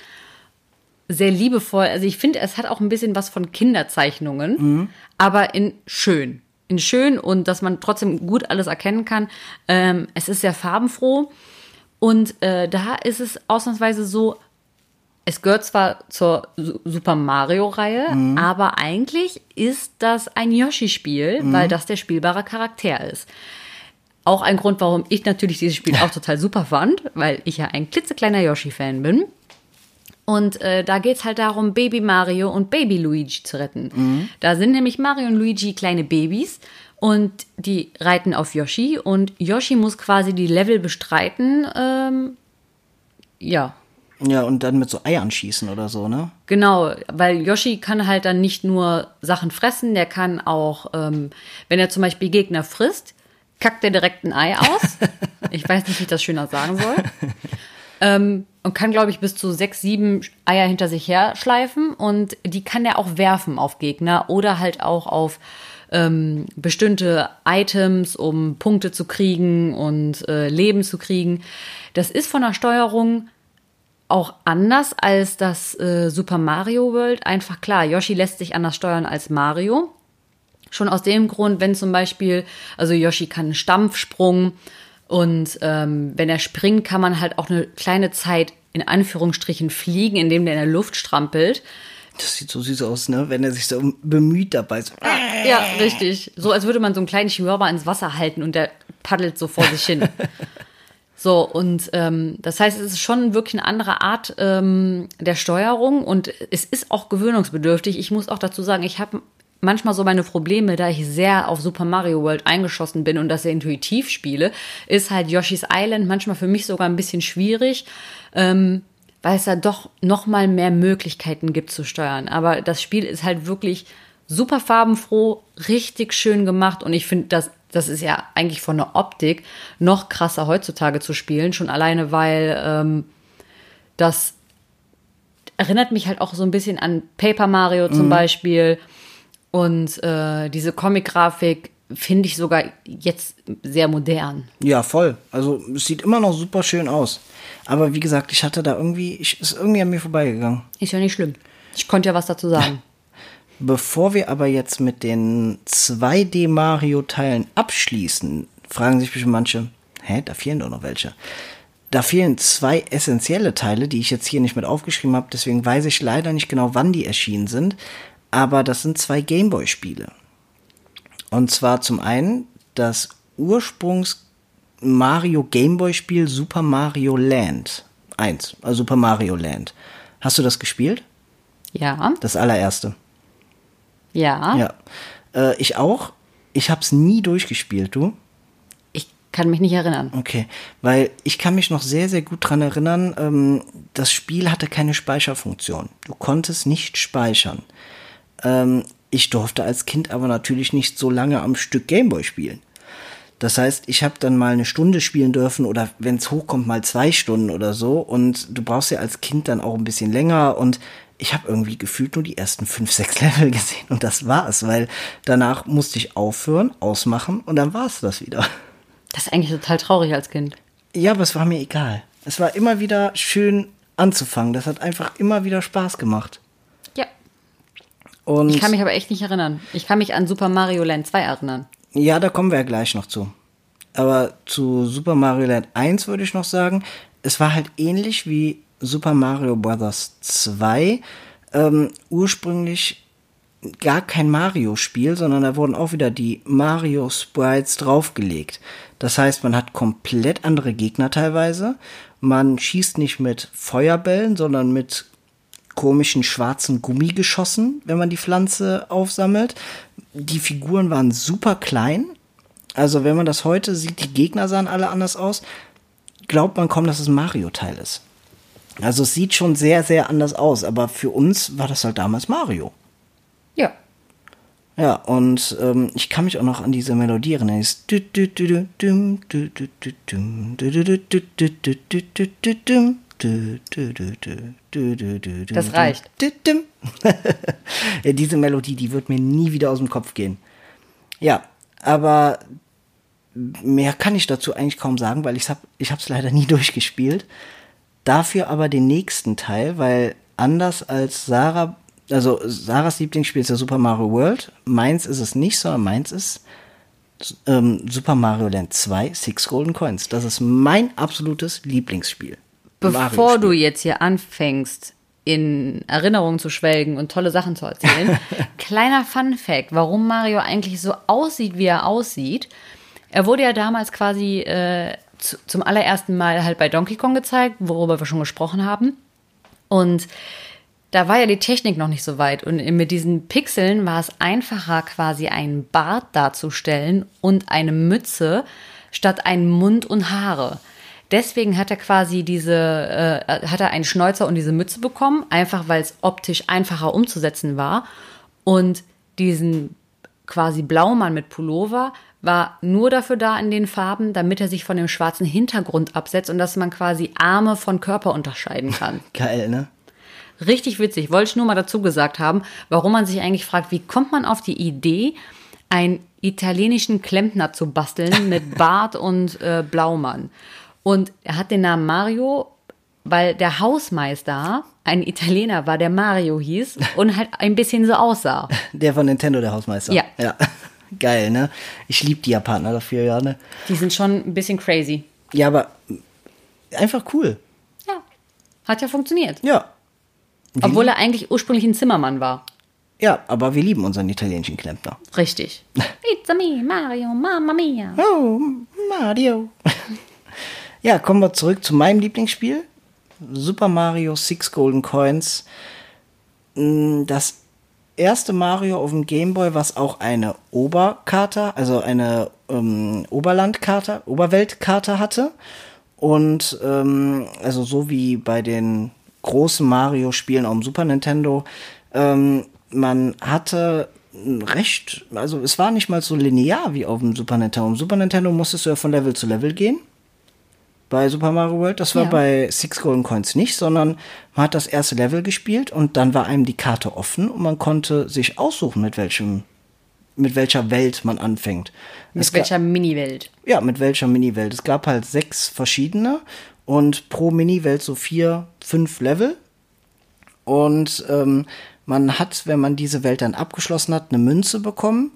sehr liebevoll. Also ich finde, es hat auch ein bisschen was von Kinderzeichnungen, aber in schön. In schön und dass man trotzdem gut alles erkennen kann. Ähm, es ist sehr farbenfroh und äh, da ist es ausnahmsweise so, es gehört zwar zur Su- Super Mario-Reihe, aber eigentlich ist das ein Yoshi-Spiel, weil das der spielbare Charakter ist. Auch ein Grund, warum ich natürlich dieses Spiel auch total super fand, weil ich ja ein klitzekleiner Yoshi-Fan bin. Und äh, da geht's halt darum, Baby Mario und Baby Luigi zu retten. Da sind nämlich Mario und Luigi kleine Babys und die reiten auf Yoshi und Yoshi muss quasi die Level bestreiten. Ähm, ja, Ja, und dann mit so Eiern schießen oder so, ne? Genau, weil Yoshi kann halt dann nicht nur Sachen fressen, der kann auch, ähm, wenn er zum Beispiel Gegner frisst, kackt er direkt ein Ei aus. ich weiß nicht, wie ich das schöner sagen soll. ähm, und kann, glaube ich, bis zu sechs, sieben Eier hinter sich her schleifen und die kann er auch werfen auf Gegner oder halt auch auf ähm, bestimmte Items, um Punkte zu kriegen und äh, Leben zu kriegen. Das ist von der Steuerung auch anders als das äh, Super Mario World. Einfach klar, Yoshi lässt sich anders steuern als Mario. Schon aus dem Grund, wenn zum Beispiel, also Yoshi kann einen Stampfsprung und ähm, wenn er springt, kann man halt auch eine kleine Zeit in Anführungsstrichen fliegen, indem der in der Luft strampelt. Das sieht so süß aus, ne? Wenn er sich so bemüht dabei. So. Ja, richtig. So als würde man so einen kleinen Chihuahua ins Wasser halten und der paddelt so vor sich hin. So, und ähm, das heißt, es ist schon wirklich eine andere Art ähm, der Steuerung und es ist auch gewöhnungsbedürftig. Ich muss auch dazu sagen, ich habe manchmal so meine Probleme, da ich sehr auf Super Mario World eingeschossen bin und das sehr intuitiv spiele, ist halt Yoshi's Island manchmal für mich sogar ein bisschen schwierig. Ähm, weil es da doch noch mal mehr Möglichkeiten gibt zu steuern. Aber das Spiel ist halt wirklich super farbenfroh, richtig schön gemacht und ich finde, das, das ist ja eigentlich von der Optik noch krasser heutzutage zu spielen, schon alleine, weil ähm, das erinnert mich halt auch so ein bisschen an Paper Mario zum Beispiel und äh, diese Comic-Grafik finde ich sogar jetzt sehr modern. Ja, voll. Also es sieht immer noch super schön aus. Aber wie gesagt, ich hatte da irgendwie, ich, ist irgendwie an mir vorbeigegangen. Ist ja nicht schlimm. Ich konnte ja was dazu sagen. Bevor wir aber jetzt mit den 2D Mario-Teilen abschließen, fragen sich bestimmt manche, hä, da fehlen doch noch welche. Da fehlen zwei essentielle Teile, die ich jetzt hier nicht mit aufgeschrieben habe, deswegen weiß ich leider nicht genau, wann die erschienen sind. Aber das sind zwei Gameboy-Spiele. Und zwar zum einen das Ursprungs Mario Gameboy Spiel Super Mario Land 1, also Super Mario Land. Hast du das gespielt? Ja, Das allererste. ja. Ja. Äh, ich auch. Ich hab's nie durchgespielt, du. Ich kann mich nicht erinnern. Okay, weil ich kann mich noch sehr, sehr gut dran erinnern, ähm, das Spiel hatte keine Speicherfunktion. Du konntest nicht speichern. Ähm, ich durfte als Kind aber natürlich nicht so lange am Stück Gameboy spielen. Das heißt, ich habe dann mal eine Stunde spielen dürfen oder wenn es hochkommt, mal zwei Stunden oder so. Und du brauchst ja als Kind dann auch ein bisschen länger. Und ich habe irgendwie gefühlt nur die ersten fünf, sechs Level gesehen. Und das war's, weil danach musste ich aufhören, ausmachen und dann war's das wieder. Das ist eigentlich total traurig als Kind. Ja, aber es war mir egal. Es war immer wieder schön anzufangen. Das hat einfach immer wieder Spaß gemacht. Und Ich kann mich aber echt nicht erinnern. Ich kann mich an Super Mario Land 2 erinnern. ja, da kommen wir ja gleich noch zu. Aber zu Super Mario Land 1 würde ich noch sagen, es war halt ähnlich wie Super Mario Bros. 2. Ähm, ursprünglich gar kein Mario-Spiel, sondern da wurden auch wieder die Mario-Sprites draufgelegt. Das heißt, man hat komplett andere Gegner teilweise. Man schießt nicht mit Feuerbällen, sondern mit komischen schwarzen Gummigeschossen, wenn man die Pflanze aufsammelt. Die Figuren waren super klein. Also wenn man das heute sieht, die Gegner sahen alle anders aus. Glaubt man kaum, dass es ein Mario-Teil ist. Also es sieht schon sehr, sehr anders aus. Aber für uns war das halt damals Mario. Ja. Ja, und ähm, ich kann mich auch noch an diese Melodie erinnern. Dieses das reicht. Diese Melodie, die wird mir nie wieder aus dem Kopf gehen. Ja, aber mehr kann ich dazu eigentlich kaum sagen, weil ich habe ich habe leider nie durchgespielt. Dafür aber den nächsten Teil, weil anders als Sarah, also Sarahs Lieblingsspiel ist ja Super Mario World, meins ist es nicht, sondern meins ist ähm, Super Mario Land 2 Six Golden Coins. Das ist mein absolutes Lieblingsspiel. Bevor du jetzt hier anfängst, in Erinnerungen zu schwelgen und tolle Sachen zu erzählen, kleiner Fun Fact, warum Mario eigentlich so aussieht, wie er aussieht. Er wurde ja damals quasi äh, zu, zum allerersten Mal halt bei Donkey Kong gezeigt, worüber wir schon gesprochen haben. Und da war ja die Technik noch nicht so weit. Und mit diesen Pixeln war es einfacher, quasi einen Bart darzustellen und eine Mütze statt einen Mund und Haare. Deswegen hat er quasi diese, äh, hat er einen Schnäuzer und diese Mütze bekommen, einfach weil es optisch einfacher umzusetzen war. Und diesen quasi Blaumann mit Pullover war nur dafür da in den Farben, damit er sich von dem schwarzen Hintergrund absetzt und dass man quasi Arme von Körper unterscheiden kann. Geil, ne? Richtig witzig. Wollte ich nur mal dazu gesagt haben, warum man sich eigentlich fragt, wie kommt man auf die Idee, einen italienischen Klempner zu basteln mit Bart und äh, Blaumann. Und er hat den Namen Mario, weil der Hausmeister ein Italiener war, der Mario hieß und halt ein bisschen so aussah. Der von Nintendo, der Hausmeister. Ja. ja. Geil, ne? Ich liebe die Japaner dafür, ja, ne? Die sind schon ein bisschen crazy. Ja, aber einfach cool. Ja. Hat ja funktioniert. Ja. Wir Obwohl er eigentlich ursprünglich ein Zimmermann war. Ja, aber wir lieben unseren italienischen Klempner. Richtig. It's a me, Mario, Mamma Mia. Oh, Mario. ja, kommen wir zurück zu meinem Lieblingsspiel. Super Mario Six Golden Coins. Mm, Das erste Mario auf dem Game Boy, was auch eine Oberkarte, also eine ähm, Oberlandkarte, Oberweltkarte hatte. Und ähm, also so wie bei den großen Mario-Spielen auf dem Super Nintendo. Ähm, man hatte recht, also es war nicht mal so linear wie auf dem Super Nintendo. Im Super Nintendo musstest du ja von Level zu Level gehen. Bei Super Mario World. Das war Ja. bei Six Golden Coins nicht, sondern man hat das erste Level gespielt und dann war einem die Karte offen und man konnte sich aussuchen, mit welchem, mit welcher Welt man anfängt. Mit Es welcher Mini-Welt? ja, mit welcher Mini-Welt. Es gab halt sechs verschiedene und pro Mini-Welt so vier, fünf Level. Und ähm, man hat, wenn man diese Welt dann abgeschlossen hat, eine Münze bekommen.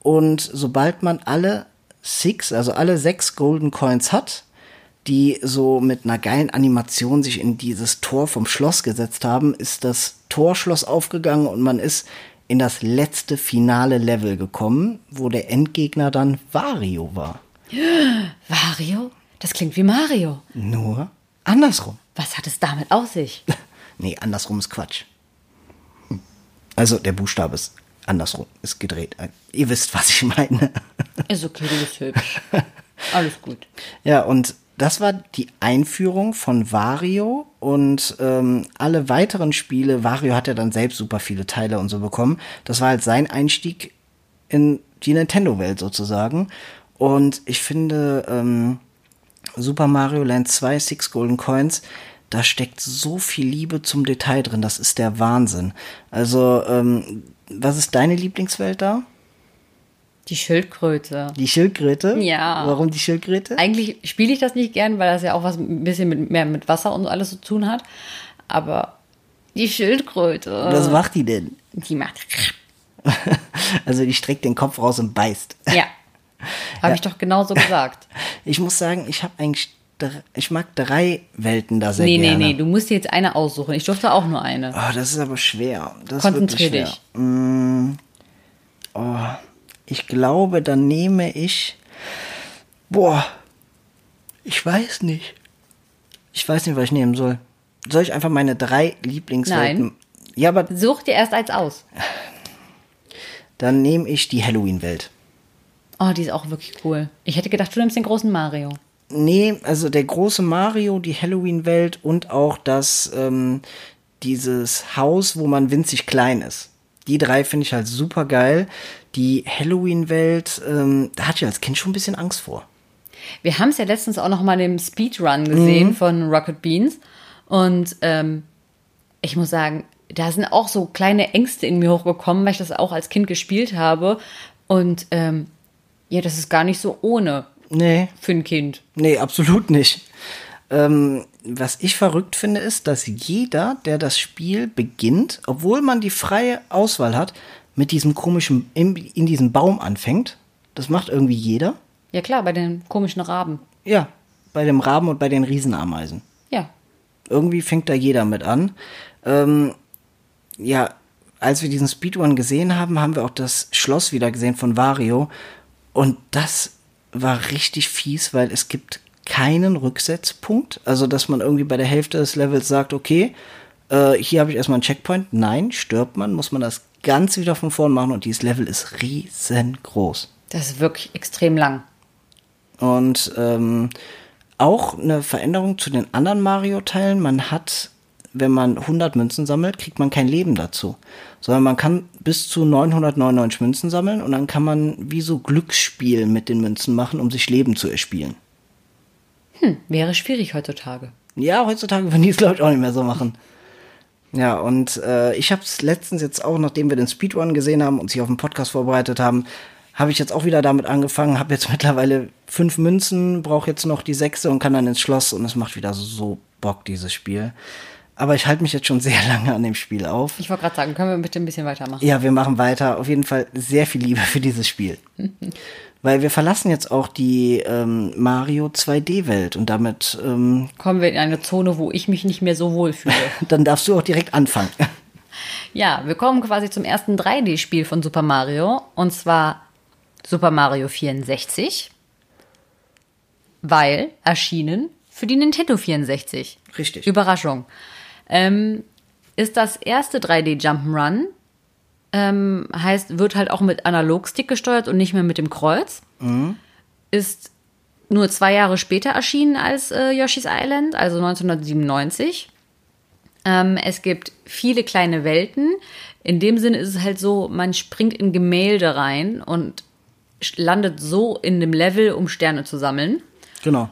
Und sobald man alle Six, also alle sechs Golden Coins hat, die so mit einer geilen Animation sich in dieses Tor vom Schloss gesetzt haben, ist das Torschloss aufgegangen und man ist in das letzte finale Level gekommen, wo der Endgegner dann Wario war. Wario? Das klingt wie Mario. Nur andersrum. Was hat es damit auf sich? Nee, andersrum ist Quatsch. Also der Buchstabe ist andersrum, ist gedreht. Ihr wisst, was ich meine. Ist okay, du bist hübsch. Alles gut. Ja, und das war die Einführung von Wario und ähm, alle weiteren Spiele. Wario hat ja dann selbst super viele Teile und so bekommen. Das war halt sein Einstieg in die Nintendo-Welt sozusagen. Und ich finde, ähm, Super Mario Land 2, Six Golden Coins, da steckt so viel Liebe zum Detail drin. Das ist der Wahnsinn. Also, ähm, was ist deine Lieblingswelt da? Die Schildkröte. Die Schildkröte? Ja. Warum die Schildkröte? Eigentlich spiele ich das nicht gern, weil das ja auch was ein bisschen mit, mehr mit Wasser und so alles zu tun hat. Aber die Schildkröte, Was macht die denn? die macht. Also die streckt den Kopf raus und beißt. Ja. Habe ich doch genauso gesagt. Ich muss sagen, ich habe eigentlich, ich mag drei Welten da sehr Nee, nee, gerne. nee, du musst dir jetzt eine aussuchen. Ich durfte auch nur eine. Oh, das ist aber schwer. Das ist Konzentrier wirklich dich. schwer. Mm, oh, ich glaube, dann nehme ich. Boah, ich weiß nicht. Ich weiß nicht, was ich nehmen soll. Soll ich einfach meine drei Lieblingswelten? Nein. Ja, aber Such dir erst eins aus. dann nehme ich die Halloween-Welt. Oh, die ist auch wirklich cool. Ich hätte gedacht, du nimmst den großen Mario. Nee, also der große Mario, die Halloween-Welt und auch das, ähm, dieses Haus, wo man winzig klein ist. Die drei finde ich halt super geil. Die Halloween-Welt, ähm, da hatte ich als Kind schon ein bisschen Angst vor. Wir haben es ja letztens auch noch mal im Speedrun gesehen von Rocket Beans. Und ähm, ich muss sagen, da sind auch so kleine Ängste in mir hochgekommen, weil ich das auch als Kind gespielt habe. Und ähm, ja, das ist gar nicht so ohne Nee, für ein Kind. nee, absolut nicht. Ähm, was ich verrückt finde, ist, dass jeder, der das Spiel beginnt, obwohl man die freie Auswahl hat, mit diesem komischen, in, in diesem Baum anfängt. Das macht irgendwie jeder. Ja klar, bei den komischen Raben. Ja, bei dem Raben und bei den Riesenameisen. Ja. Irgendwie fängt da jeder mit an. Ähm, ja, als wir diesen Speedrun gesehen haben, haben wir auch das Schloss wieder gesehen von Wario. Und das war richtig fies, weil es gibt keinen Rücksetzpunkt. Also, dass man irgendwie bei der Hälfte des Levels sagt, okay, äh, hier habe ich erstmal einen Checkpoint. Nein, stirbt man, muss man das ganz wieder von vorn machen und dieses Level ist riesengroß. Das ist wirklich extrem lang. Und ähm, auch eine Veränderung zu den anderen Mario-Teilen. Man hat, wenn man 100 Münzen sammelt, kriegt man kein Leben dazu. Sondern man kann bis zu 999 Münzen sammeln und dann kann man wie so Glücksspiel mit den Münzen machen, um sich Leben zu erspielen. Wäre schwierig heutzutage. Ja, heutzutage würden die es, glaube ich, auch nicht mehr so machen. Ja, und äh, ich habe es letztens jetzt auch, nachdem wir den Speedrun gesehen haben und sich auf den Podcast vorbereitet haben, habe ich jetzt auch wieder damit angefangen, habe jetzt mittlerweile fünf Münzen, brauche jetzt noch die sechste und kann dann ins Schloss und es macht wieder so Bock, dieses Spiel. Aber ich halte mich jetzt schon sehr lange an dem Spiel auf. Ich wollte gerade sagen, können wir bitte ein bisschen weitermachen? Ja, wir machen weiter. Auf jeden Fall sehr viel Liebe für dieses Spiel. Weil wir verlassen jetzt auch die ähm, Mario 2D-Welt und damit ähm, Kommen wir in eine Zone, wo ich mich nicht mehr so wohl fühle. dann darfst du auch direkt anfangen. Ja, wir kommen quasi zum ersten 3D-Spiel von Super Mario und zwar Super Mario 64, weil erschienen für die Nintendo 64. Richtig. Überraschung. Ähm, ist das erste 3D Jump'n'Run, ähm, heißt, wird halt auch mit Analogstick gesteuert und nicht mehr mit dem Kreuz. Ist nur zwei Jahre später erschienen als äh, Yoshi's Island, also 1997. Ähm, es gibt viele kleine Welten. In dem Sinne ist es halt so, man springt in Gemälde rein und landet so in dem Level, um Sterne zu sammeln. Genau.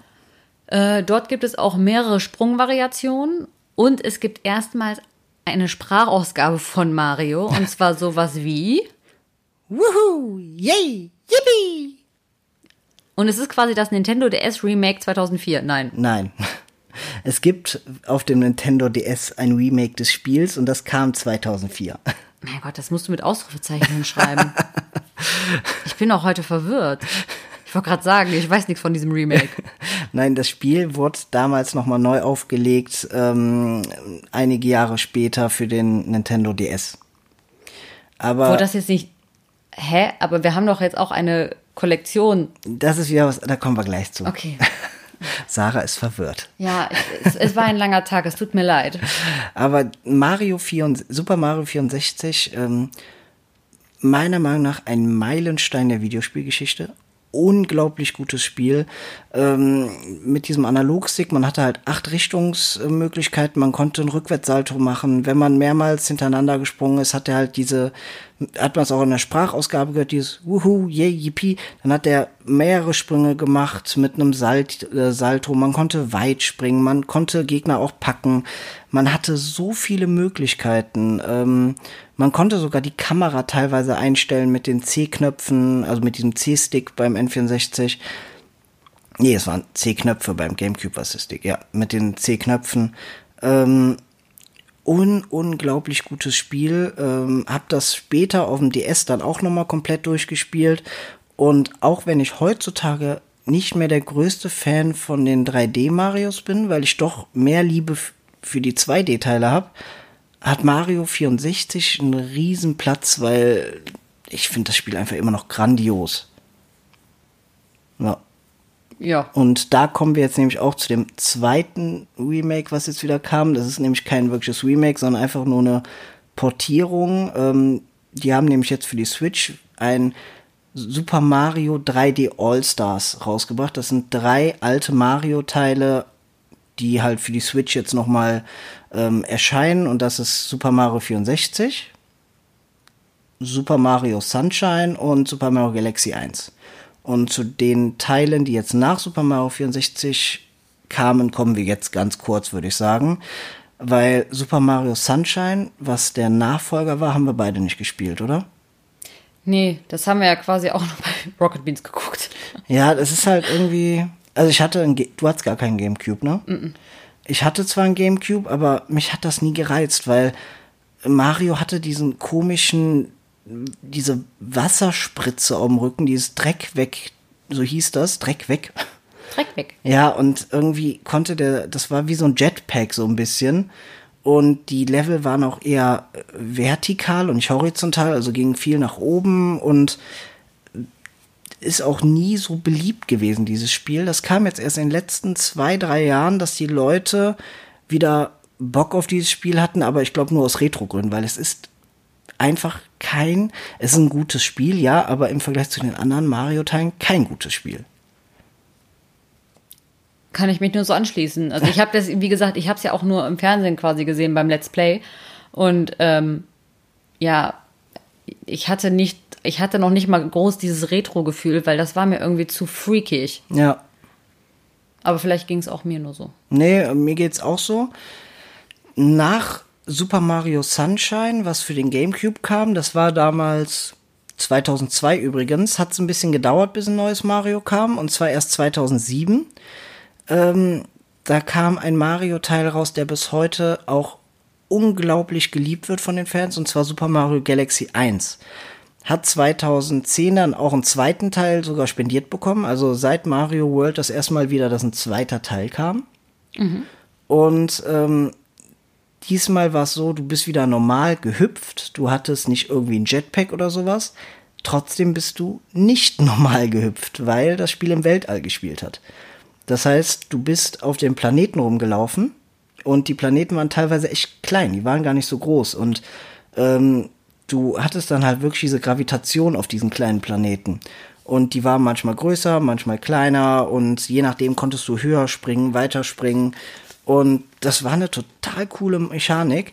Äh, dort gibt es auch mehrere Sprungvariationen und es gibt erstmals eine Sprachausgabe von Mario und zwar sowas wie Wuhu! Yay! Yippie! und es ist quasi das Nintendo DS Remake 2004. Nein. Nein. Es gibt auf dem Nintendo DS ein Remake des Spiels und das kam 2004. Mein Gott, das musst du mit Ausrufezeichen schreiben. ich bin auch heute verwirrt. Ich wollte gerade sagen, ich weiß nichts von diesem Remake. Nein, das Spiel wurde damals nochmal neu aufgelegt, ähm, einige Jahre später für den Nintendo DS. Aber Wo das jetzt nicht. Hä? Aber wir haben doch jetzt auch eine Kollektion. das ist wieder was, da kommen wir gleich zu. Okay. Sarah ist verwirrt. Ja, es, es war ein langer Tag, es tut mir leid. Aber Mario 4, Super Mario 64, ähm, meiner Meinung nach ein Meilenstein der Videospielgeschichte. Unglaublich gutes Spiel. Ähm, mit diesem Analogstick, man hatte halt acht Richtungsmöglichkeiten, man konnte einen Rückwärtssalto machen. Wenn man mehrmals hintereinander gesprungen ist, hat er halt diese, hat man es auch in der Sprachausgabe gehört, dieses Wuhu, yay, yippie. Dann hat er mehrere Sprünge gemacht mit einem Salt, äh, Salto. Man konnte weit springen, man konnte Gegner auch packen. Man hatte so viele Möglichkeiten. Ähm, man konnte sogar die Kamera teilweise einstellen mit den C-Knöpfen, also mit diesem C-Stick beim N64. Nee, es waren C-Knöpfe beim GameCube was ist Stick, ja, mit den C-Knöpfen. Ähm, un unglaublich gutes Spiel. Ähm, hab das später auf dem DS dann auch nochmal komplett durchgespielt. Und auch wenn ich heutzutage nicht mehr der größte Fan von den 3D-Marios bin, weil ich doch mehr Liebe für die 2D-Teile habe, hat Mario 64 einen riesen Platz, weil ich finde das Spiel einfach immer noch grandios. Ja. Ja. Und da kommen wir jetzt nämlich auch zu dem zweiten Remake, was jetzt wieder kam. Das ist nämlich kein wirkliches Remake, sondern einfach nur eine Portierung. Ähm, die haben nämlich jetzt für die Switch ein Super Mario 3D All-Stars rausgebracht. Das sind drei alte Mario-Teile, die halt für die Switch jetzt nochmal ähm, erscheinen. Und das ist Super Mario 64, Super Mario Sunshine und Super Mario Galaxy 1. Und zu den Teilen, die jetzt nach Super Mario 64 kamen, kommen wir jetzt ganz kurz, würde ich sagen. Weil Super Mario Sunshine, was der Nachfolger war, haben wir beide nicht gespielt, oder? Nee, das haben wir ja quasi auch noch bei Rocket Beans geguckt. Ja, das ist halt irgendwie. Also ich hatte, ein Ge du hattest gar keinen Gamecube, ne? Ich hatte zwar einen Gamecube, aber mich hat das nie gereizt, weil Mario hatte diesen komischen, diese Wasserspritze am Rücken, dieses Dreck weg, so hieß das, Dreck weg. Dreck weg. Ja, und irgendwie konnte der, das war wie so ein Jetpack so ein bisschen. Und die Level waren auch eher vertikal und nicht horizontal, also gingen viel nach oben und ist auch nie so beliebt gewesen, dieses Spiel. Das kam jetzt erst in den letzten zwei, drei Jahren, dass die Leute wieder Bock auf dieses Spiel hatten, aber ich glaube nur aus Retro-Gründen, weil es ist einfach kein, es ist ein gutes Spiel, ja, aber im Vergleich zu den anderen Mario-Teilen kein gutes Spiel. Kann ich mich nur so anschließen. Also ich habe das, wie gesagt, ich habe es ja auch nur im Fernsehen quasi gesehen beim Let's Play. Und ähm, ja, ich hatte nicht, ich hatte noch nicht mal groß dieses Retro-Gefühl, weil das war mir irgendwie zu freakig. Ja, Aber vielleicht ging es auch mir nur so. Nee, mir geht's auch so. Nach Super Mario Sunshine, was für den GameCube kam, das war damals 2002 übrigens, hat es ein bisschen gedauert, bis ein neues Mario kam, und zwar erst 2007. Ähm, da kam ein Mario-Teil raus, der bis heute auch unglaublich geliebt wird von den Fans, und zwar Super Mario Galaxy 1. Hat 2010 dann auch einen zweiten Teil sogar spendiert bekommen, also seit Mario World das erste Mal wieder, dass ein zweiter Teil kam. Und ähm, diesmal war es so, du bist wieder normal gehüpft. Du hattest nicht irgendwie ein Jetpack oder sowas. Trotzdem bist du nicht normal gehüpft, weil das Spiel im Weltall gespielt hat. Das heißt, du bist auf dem Planeten rumgelaufen und die Planeten waren teilweise echt klein, die waren gar nicht so groß. Und ähm, du hattest dann halt wirklich diese Gravitation auf diesen kleinen Planeten. Und die waren manchmal größer, manchmal kleiner und je nachdem konntest du höher springen, weiter springen. Und das war eine total coole Mechanik.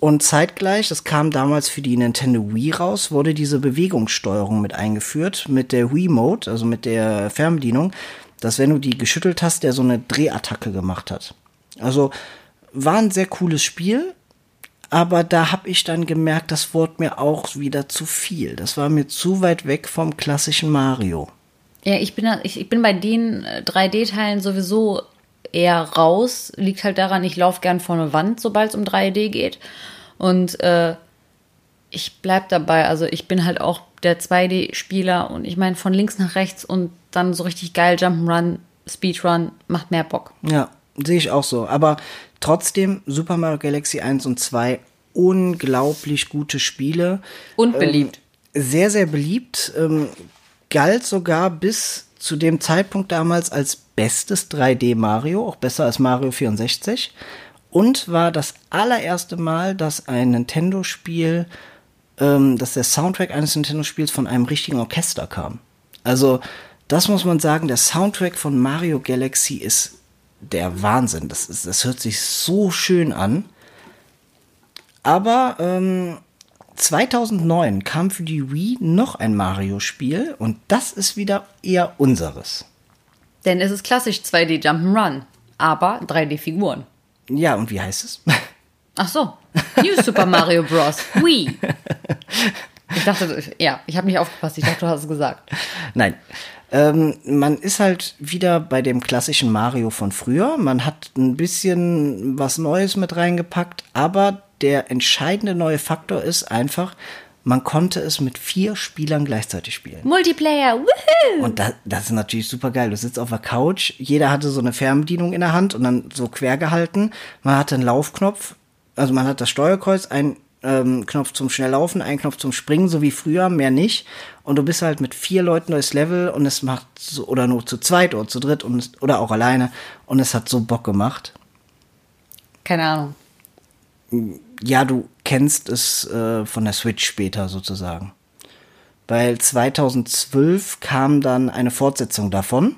Und zeitgleich, das kam damals für die Nintendo Wii raus, wurde diese Bewegungssteuerung mit eingeführt, mit der Wii Mode, also mit der Fernbedienung, dass wenn du die geschüttelt hast, der so eine Drehattacke gemacht hat. Also war ein sehr cooles Spiel, aber da habe ich dann gemerkt, das wurde mir auch wieder zu viel. Das war mir zu weit weg vom klassischen Mario. Ja, ich bin, ich, ich bin bei den 3D-Teilen sowieso eher raus. Liegt halt daran, ich laufe gern vor eine Wand, sobald es um 3D geht. Und äh, ich bleib dabei. Also ich bin halt auch der 2D-Spieler und ich meine von links nach rechts und dann so richtig geil Jump'n'Run, Speedrun macht mehr Bock. Ja, sehe ich auch so. Aber trotzdem Super Mario Galaxy 1 und 2 unglaublich gute Spiele. Und beliebt. Ähm, sehr, sehr beliebt. Ähm, galt sogar bis zu dem Zeitpunkt damals als bestes 3D Mario, auch besser als Mario 64. Und war das allererste Mal, dass ein Nintendo-Spiel, ähm, dass der Soundtrack eines Nintendo-Spiels von einem richtigen Orchester kam. Also, das muss man sagen, der Soundtrack von Mario Galaxy ist der Wahnsinn. Das, ist, das hört sich so schön an. Aber ähm, 2009 kam für die Wii noch ein Mario-Spiel und das ist wieder eher unseres. Denn es ist klassisch 2D Jump'n'Run, aber 3D-Figuren. Ja, und wie heißt es? Ach so, New Super Mario Bros. Wii. Ich dachte, ja, ich habe nicht aufgepasst. Ich dachte, du hast es gesagt. Nein. Ähm, man ist halt wieder bei dem klassischen Mario von früher. Man hat ein bisschen was Neues mit reingepackt, aber der entscheidende neue Faktor ist einfach, man konnte es mit vier Spielern gleichzeitig spielen. Multiplayer, woohoo! Und das, das ist natürlich super geil. Du sitzt auf der Couch, jeder hatte so eine Fernbedienung in der Hand und dann so quer gehalten. Man hatte einen Laufknopf, also man hat das Steuerkreuz, ein ähm, Knopf zum Schnelllaufen, ein Knopf zum Springen, so wie früher, mehr nicht. Und du bist halt mit vier Leuten durchs Level und es macht so, oder nur zu zweit oder zu dritt und oder auch alleine und es hat so Bock gemacht. Keine Ahnung. Ja, du kennst es äh, von der Switch später sozusagen. Weil 2012 kam dann eine Fortsetzung davon.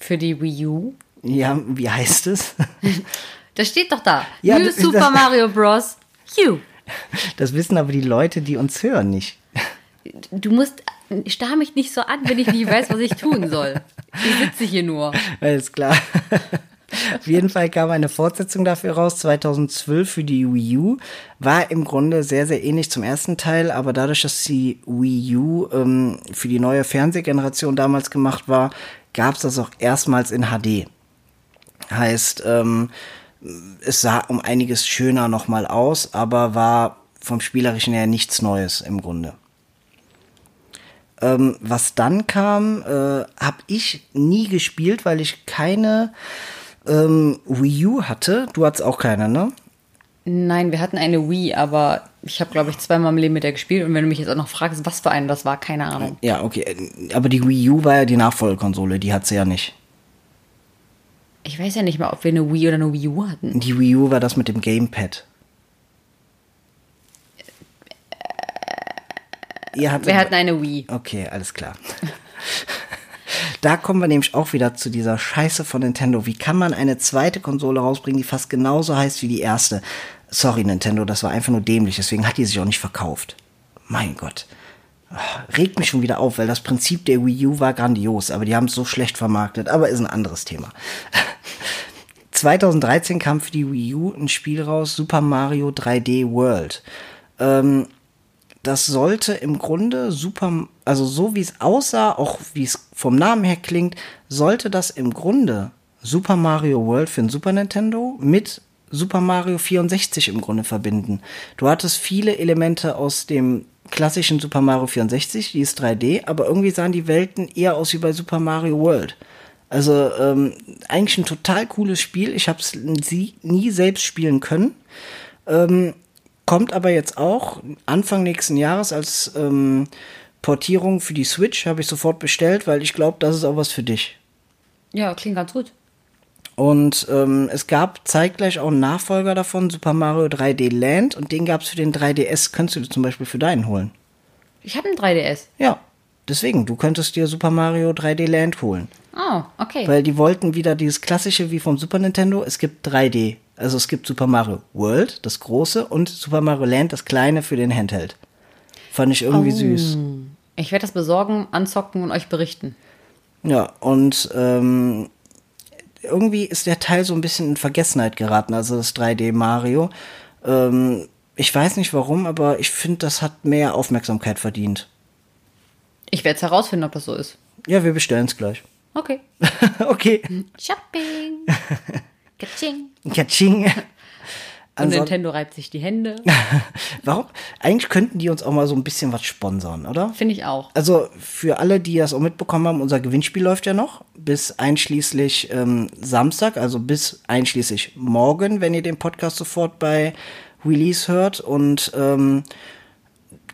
Für die Wii U? Ja, wie heißt es? Das steht doch da. Ja, New Super das- Mario Bros. U. Das wissen aber die Leute, die uns hören, nicht. Du musst, starr mich nicht so an, wenn ich nicht weiß, was ich tun soll. Ich sitze hier nur. Alles klar. Auf jeden Fall kam eine Fortsetzung dafür raus, 2012 für die Wii U. War im Grunde sehr, sehr ähnlich zum ersten Teil, aber dadurch, dass die Wii U ähm, für die neue Fernsehgeneration damals gemacht war, gab es das auch erstmals in HD. Heißt, ähm, es sah um einiges schöner nochmal aus, aber war vom Spielerischen her nichts Neues im Grunde. Ähm, was dann kam, äh, habe ich nie gespielt, weil ich keine ähm, Wii U hatte. Du hattest auch keine, ne? Nein, wir hatten eine Wii, aber ich habe, glaube ich, zweimal im Leben mit der gespielt. Und wenn du mich jetzt auch noch fragst, was für eine das war, keine Ahnung. Ja, okay. Aber die Wii U war ja die Nachfolgekonsole, die hat sie ja nicht. Ich weiß ja nicht mal, ob wir eine Wii oder eine Wii U hatten. Die Wii U war das mit dem Gamepad. Ihr hattet, Wir hatten eine Wii. Okay, alles klar. Da kommen wir nämlich auch wieder zu dieser Scheiße von Nintendo. Wie kann man eine zweite Konsole rausbringen, die fast genauso heißt wie die erste? Sorry, Nintendo, das war einfach nur dämlich. Deswegen hat die sich auch nicht verkauft. Mein Gott. Ah, Regt mich schon wieder auf, weil das Prinzip der Wii U war grandios, aber die haben es so schlecht vermarktet. Aber ist ein anderes Thema. 2013 kam für die Wii U ein Spiel raus, Super Mario 3D World. Ähm, das sollte im Grunde super, also so wie es aussah, auch wie es vom Namen her klingt, sollte das im Grunde Super Mario World für den Super Nintendo mit Super Mario 64 im Grunde verbinden. Du hattest viele Elemente aus dem klassischen Super Mario 64, die ist 3D, aber irgendwie sahen die Welten eher aus wie bei Super Mario World. Also ähm, eigentlich ein total cooles Spiel. Ich habe es nie selbst spielen können. Ähm, kommt aber jetzt auch Anfang nächsten Jahres als ähm, Portierung für die Switch. Habe ich sofort bestellt, weil ich glaube, das ist auch was für dich. Ja, klingt ganz gut. Und ähm, es gab zeitgleich auch einen Nachfolger davon, Super Mario 3D Land, und den gab es für den 3DS. Könntest du dir zum Beispiel für deinen holen? Ich habe einen 3DS. Ja. Deswegen, du könntest dir Super Mario 3D Land holen. Oh, okay. Weil die wollten wieder dieses klassische wie vom Super Nintendo. Es gibt 3D. Also es gibt Super Mario World, das große, und Super Mario Land, das kleine für den Handheld. Fand ich irgendwie süß. Ich werde das besorgen, anzocken und euch berichten. Ja, und ähm, irgendwie ist der Teil so ein bisschen in Vergessenheit geraten, also das 3D Mario. Ähm, ich weiß nicht warum, aber ich finde, das hat mehr Aufmerksamkeit verdient. Ich werde es herausfinden, ob das so ist. Ja, wir bestellen es gleich. Okay. okay. Shopping. Katsching. Katsching. Und Nintendo reibt sich die Hände. Warum? Eigentlich könnten die uns auch mal so ein bisschen was sponsern, oder? Finde ich auch. Also für alle, die das auch mitbekommen haben, unser Gewinnspiel läuft ja noch bis einschließlich ähm, Samstag, also bis einschließlich morgen, wenn ihr den Podcast sofort bei Release hört und ähm,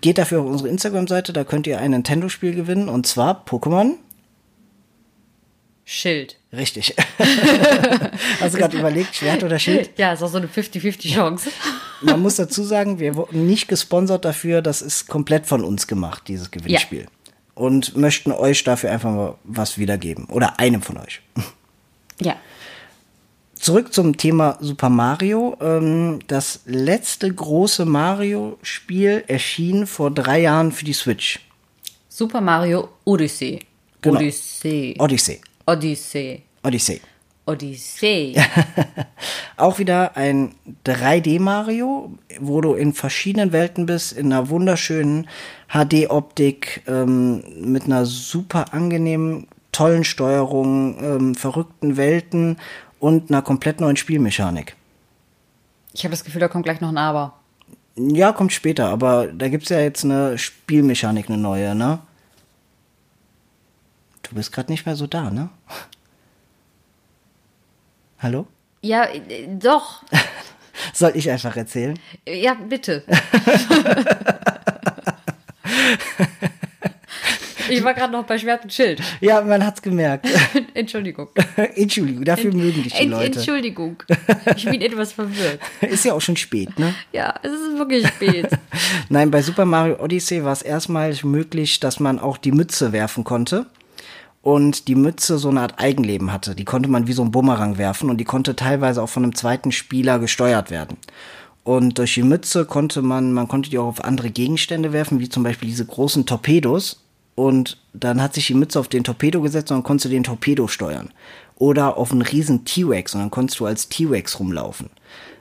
geht dafür auf unsere Instagram-Seite, da könnt ihr ein Nintendo-Spiel gewinnen und zwar Pokémon. Schild. Richtig. Hast du gerade überlegt, Schwert oder Schild? Ja, ist auch so eine 50-50 Chance. Man muss dazu sagen, wir wurden nicht gesponsert dafür, das ist komplett von uns gemacht, dieses Gewinnspiel. Und möchten euch dafür einfach mal was wiedergeben. Oder einem von euch. Ja. Zurück zum Thema Super Mario. Ähm, Das letzte große Mario-Spiel erschien vor drei Jahren für die Switch. Super Mario Odyssey. Genau. Odyssey. Odyssey. Odyssey. Odyssey. Odyssey. Auch wieder ein 3D-Mario, wo du in verschiedenen Welten bist, in einer wunderschönen HD-Optik, ähm, mit einer super angenehmen, tollen Steuerung, ähm, verrückten Welten und einer komplett neuen Spielmechanik. Ich habe das Gefühl, da kommt gleich noch ein Aber. Ja, kommt später, aber da gibt's ja jetzt eine Spielmechanik, eine neue, ne? Du bist gerade nicht mehr so da, ne? Hallo? Ja, äh, doch. Soll ich einfach erzählen? Ja, bitte. ich war gerade noch bei Schwert und Schild. Ja, man hat's gemerkt. Entschuldigung. Entschuldigung, dafür mögen dich die Ent- Leute. Entschuldigung. Ich bin etwas verwirrt. Ist ja auch schon spät, ne? Ja, es ist wirklich spät. Nein, bei Super Mario Odyssey war es erstmalig möglich, dass man auch die Mütze werfen konnte. Und die Mütze so eine Art Eigenleben hatte. Die konnte man wie so ein Bumerang werfen und die konnte teilweise auch von einem zweiten Spieler gesteuert werden. Und durch die Mütze konnte man, man konnte die auch auf andere Gegenstände werfen, wie zum Beispiel diese großen Torpedos. Und dann hat sich die Mütze auf den Torpedo gesetzt und dann konntest du den Torpedo steuern. Oder auf einen riesen T-Rex und dann konntest du als T-Rex rumlaufen.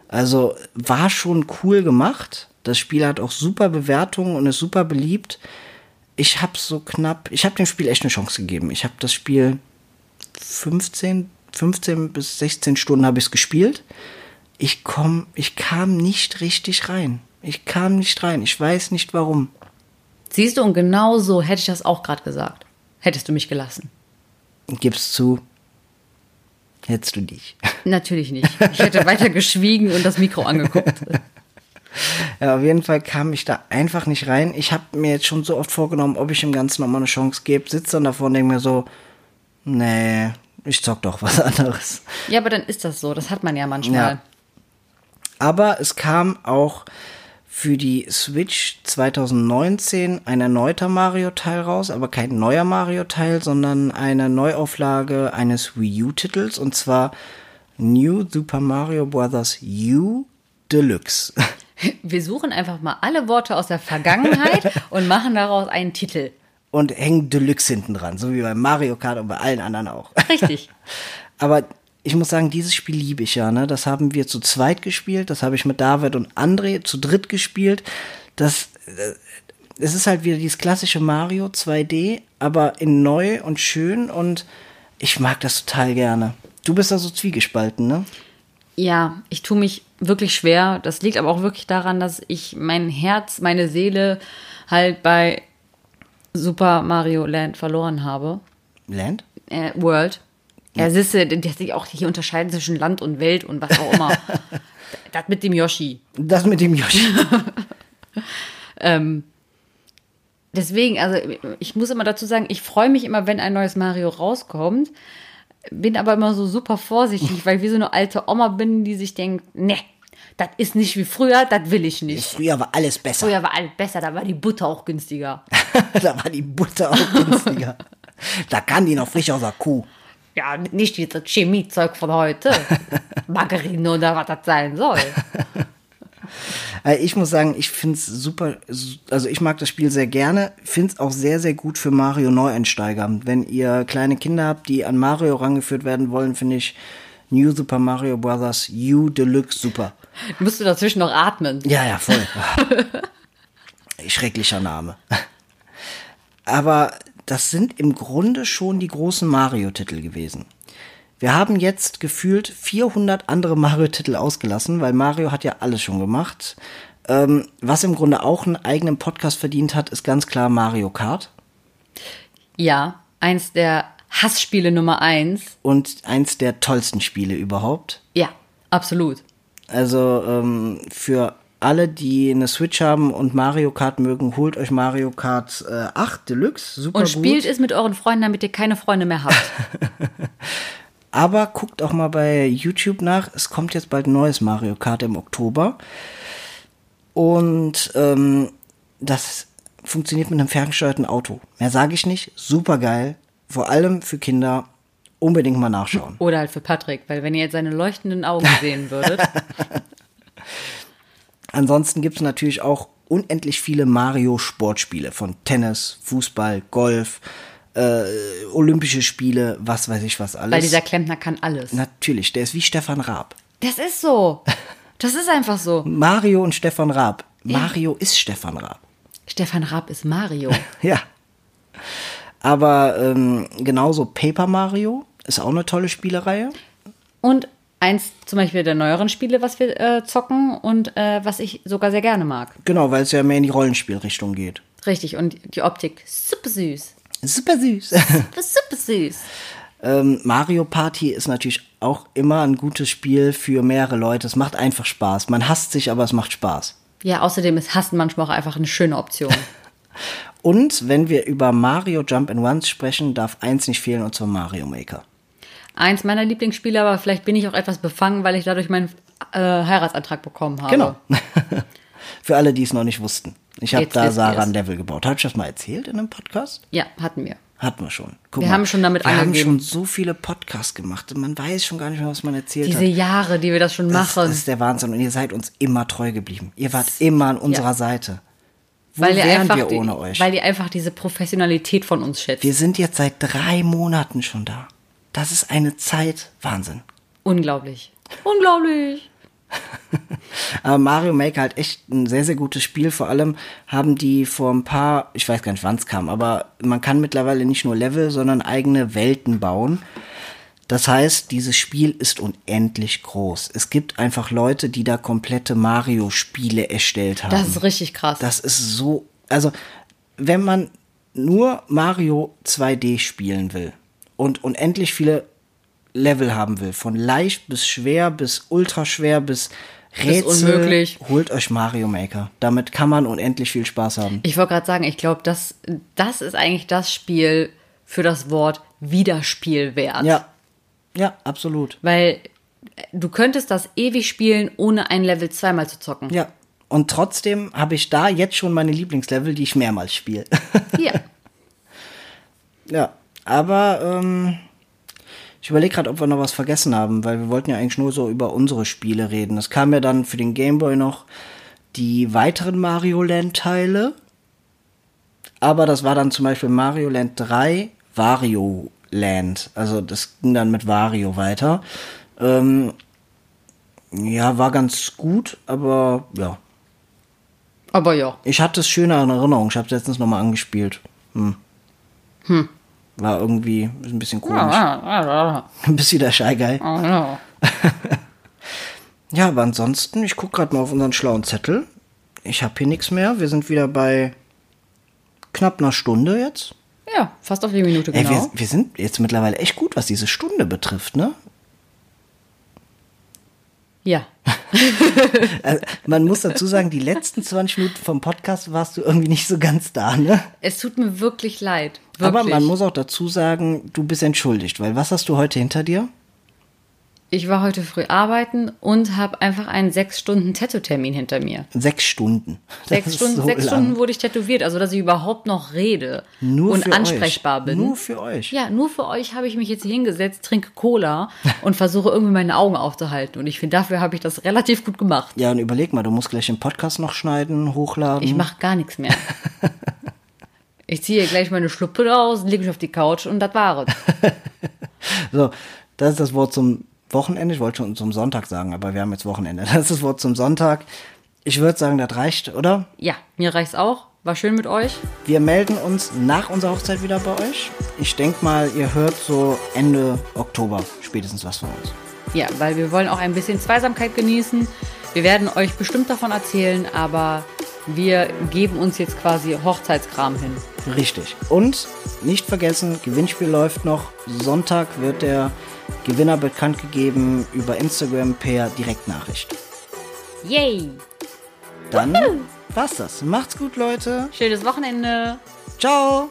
Also war schon cool gemacht. Das Spiel hat auch super Bewertungen und ist super beliebt. Ich habe so knapp, ich habe dem Spiel echt eine Chance gegeben. Ich habe das Spiel 15, 15 bis 16 Stunden habe ich es gespielt. Ich komm, ich kam nicht richtig rein. Ich kam nicht rein. Ich weiß nicht warum. Siehst du, und genau so hätte ich das auch gerade gesagt. Hättest du mich gelassen. Gib's zu. Hättest du dich. Natürlich nicht. Ich hätte weiter geschwiegen und das Mikro angeguckt. Ja, auf jeden Fall kam ich da einfach nicht rein. Ich habe mir jetzt schon so oft vorgenommen, ob ich dem Ganzen nochmal eine Chance gebe. Sitze dann davor und denke mir so, nee, ich zock doch was anderes. Ja, aber dann ist das so. Das hat man ja manchmal. Ja. Aber es kam auch für die Switch 2019 ein erneuter Mario-Teil raus, aber kein neuer Mario-Teil, sondern eine Neuauflage eines Wii U-Titels und zwar New Super Mario Bros. U Deluxe. Wir suchen einfach mal alle Worte aus der Vergangenheit und machen daraus einen Titel. Und hängen Deluxe hinten dran, so wie bei Mario Kart und bei allen anderen auch. Richtig. Aber ich muss sagen, dieses Spiel liebe ich ja. Ne? Das haben wir zu zweit gespielt. Das habe ich mit David und André zu dritt gespielt. Das, äh, es ist halt wieder dieses klassische Mario 2D, aber in neu und schön. Und ich mag das total gerne. Du bist da so zwiegespalten, ne? Ja, ich tue mich wirklich schwer. Das liegt aber auch wirklich daran, dass ich mein Herz, meine Seele halt bei Super Mario Land verloren habe. Land? Äh, World. Ja, siehst du, dass sich auch hier unterscheiden zwischen Land und Welt und was auch immer. das mit dem Yoshi. Das mit dem Yoshi. Deswegen, also ich muss immer dazu sagen, ich freue mich immer, wenn ein neues Mario rauskommt. Bin aber immer so super vorsichtig, weil ich wie so eine alte Oma bin, die sich denkt, ne, das ist nicht wie früher, das will ich nicht. Früher war alles besser. Früher war alles besser, da war die Butter auch günstiger. da war die Butter auch günstiger. da kann die noch frisch aus der Kuh. Ja, nicht dieses Chemiezeug von heute. Margarine oder was das sein soll. Äh, Ich muss sagen, ich finde es super, also ich mag das Spiel sehr gerne, finde es auch sehr, sehr gut für Mario Neueinsteiger. Wenn ihr kleine Kinder habt, die an Mario rangeführt werden wollen, finde ich New Super Mario Bros. U Deluxe super. Musst du dazwischen noch atmen. Ja, ja, voll. Schrecklicher Name. Aber das sind im Grunde schon die großen Mario-Titel gewesen. Wir haben jetzt gefühlt 400 andere Mario-Titel ausgelassen, weil Mario hat ja alles schon gemacht. Ähm, was im Grunde auch einen eigenen Podcast verdient hat, ist ganz klar Mario Kart. Ja, eins der Hassspiele Nummer eins. Und eins der tollsten Spiele überhaupt. Ja, absolut. Also ähm, für alle, die eine Switch haben und Mario Kart mögen, holt euch Mario Kart äh, 8 Deluxe. Super Und gut. spielt es mit euren Freunden, damit ihr keine Freunde mehr habt. Aber guckt auch mal bei YouTube nach. Es kommt jetzt bald ein neues Mario Kart im Oktober. Und ähm, das funktioniert mit einem ferngesteuerten Auto. Mehr sage ich nicht. Super geil. Vor allem für Kinder. Unbedingt mal nachschauen. Oder halt für Patrick, weil wenn ihr jetzt seine leuchtenden Augen sehen würdet. Ansonsten gibt es natürlich auch unendlich viele Mario-Sportspiele von Tennis, Fußball, Golf, äh, Olympische Spiele, was weiß ich was alles. Weil dieser Klempner kann alles. natürlich, der ist wie Stefan Raab. Das ist so. Das ist einfach so. Mario und Stefan Raab. Mario ist Stefan Raab. Stefan Raab ist Mario. Ja. Aber ähm, genauso Paper Mario ist auch eine tolle Spielereihe. Und eins zum Beispiel der neueren Spiele, was wir äh, zocken und äh, was ich sogar sehr gerne mag. Genau, weil es ja mehr in die Rollenspielrichtung geht. Richtig, und die Optik super süß. Super süß. Super, super süß. ähm, Mario Party ist natürlich auch immer ein gutes Spiel für mehrere Leute. Es macht einfach Spaß. Man hasst sich, aber es macht Spaß. Ja, außerdem ist Hassen manchmal auch einfach eine schöne Option. Und wenn wir über Mario Jump and Runs sprechen, darf eins nicht fehlen, und zwar Mario Maker. Eins meiner Lieblingsspiele, aber vielleicht bin ich auch etwas befangen, weil ich dadurch meinen äh, Heiratsantrag bekommen habe. Genau. Für alle, die es noch nicht wussten. Ich habe da Sarah ein Level gebaut. Habe ich das mal erzählt in einem Podcast? Ja, hatten wir. Hatten wir schon. Guck Wir mal, haben schon damit Wir haben schon so viele Podcasts gemacht. Man weiß schon gar nicht mehr, was man erzählt Diese hat. Jahre, die wir das schon Das, machen. das ist der Wahnsinn. Und ihr seid uns immer treu geblieben. Ihr wart immer an unserer Seite. Wo weil wären einfach wir ohne euch? Weil ihr einfach diese Professionalität von uns schätzt. wir sind jetzt seit drei Monaten schon da. Das ist eine Zeit. Wahnsinn. Unglaublich. Unglaublich. Aber Mario Maker halt echt ein sehr, sehr gutes Spiel. Vor allem haben die vor ein paar, ich weiß gar nicht, wann es kam, aber man kann mittlerweile nicht nur Level, sondern eigene Welten bauen. Das heißt, dieses Spiel ist unendlich groß. Es gibt einfach Leute, die da komplette Mario-Spiele erstellt haben. Das ist richtig krass. Das ist so, also wenn man nur Mario 2D spielen will und unendlich viele Level haben will, von leicht bis schwer bis ultra schwer bis Rätsel, unmöglich. holt euch Mario Maker. Damit kann man unendlich viel Spaß haben. ich wollte gerade sagen, ich glaube, das, das ist eigentlich das Spiel für das Wort Wiederspielwert. Ja, ja, absolut. Weil du könntest das ewig spielen, ohne ein Level zweimal zu zocken. Ja. Und trotzdem habe ich da jetzt schon meine Lieblingslevel, die ich mehrmals spiele. Ja. Ja, aber ähm, ich überlege gerade, ob wir noch was vergessen haben, weil wir wollten ja eigentlich nur so über unsere Spiele reden. Es kam ja dann für den Game Boy noch die weiteren Mario Land Teile. Aber das war dann zum Beispiel Mario Land 3 Wario Land. Also das ging dann mit Wario weiter. Ähm, ja, war ganz gut, aber ja. Aber ja. Ich hatte es schöner in Erinnerung. Ich habe es letztens nochmal angespielt. Hm. War irgendwie ein bisschen komisch. Bist wieder Shy Guy. Ja. Ja, aber ansonsten, ich gucke gerade mal auf unseren schlauen Zettel. Ich habe hier nichts mehr. Wir sind wieder bei knapp einer Stunde jetzt. ja, fast auf die Minute Ey, genau. wir, wir sind jetzt mittlerweile echt gut, was diese Stunde betrifft, ne? ja. Also, man muss dazu sagen, die letzten 20 Minuten vom Podcast warst du irgendwie nicht so ganz da, ne? Es tut mir wirklich leid. Wirklich. Aber man muss auch dazu sagen, du bist entschuldigt, weil was hast du heute hinter dir? Ich war heute früh arbeiten und habe einfach einen sechs Stunden Tattoo-Termin hinter mir. Sechs Stunden. Sechs, Stunden, so sechs. Stunden wurde ich tätowiert, also dass ich überhaupt noch rede Nur und ansprechbar euch. bin. Nur für euch. Ja, nur für euch habe ich mich jetzt hier hingesetzt, trinke Cola und versuche irgendwie meine Augen aufzuhalten. Und ich finde, dafür habe ich das relativ gut gemacht. Ja, und überleg mal, du musst gleich den Podcast noch schneiden, hochladen. Ich mache gar nichts mehr. Ich ziehe gleich meine Schluppe raus, lege mich auf die Couch und das war es. So, das ist das Wort zum Wochenende. Ich wollte schon zum Sonntag sagen, aber wir haben jetzt Wochenende. Das ist das Wort zum Sonntag. Ich würde sagen, das reicht, oder? Ja, mir reicht's auch. War schön mit euch. Wir melden uns nach unserer Hochzeit wieder bei euch. Ich denke mal, ihr hört so Ende Oktober spätestens was von uns. Ja, weil wir wollen auch ein bisschen Zweisamkeit genießen. Wir werden euch bestimmt davon erzählen, aber wir geben uns jetzt quasi Hochzeitskram hin. Richtig. Und nicht vergessen, Gewinnspiel läuft noch. Sonntag wird der Gewinner bekannt gegeben über Instagram per Direktnachricht. Yay! Dann war's das. Macht's gut, Leute. Schönes Wochenende. Ciao.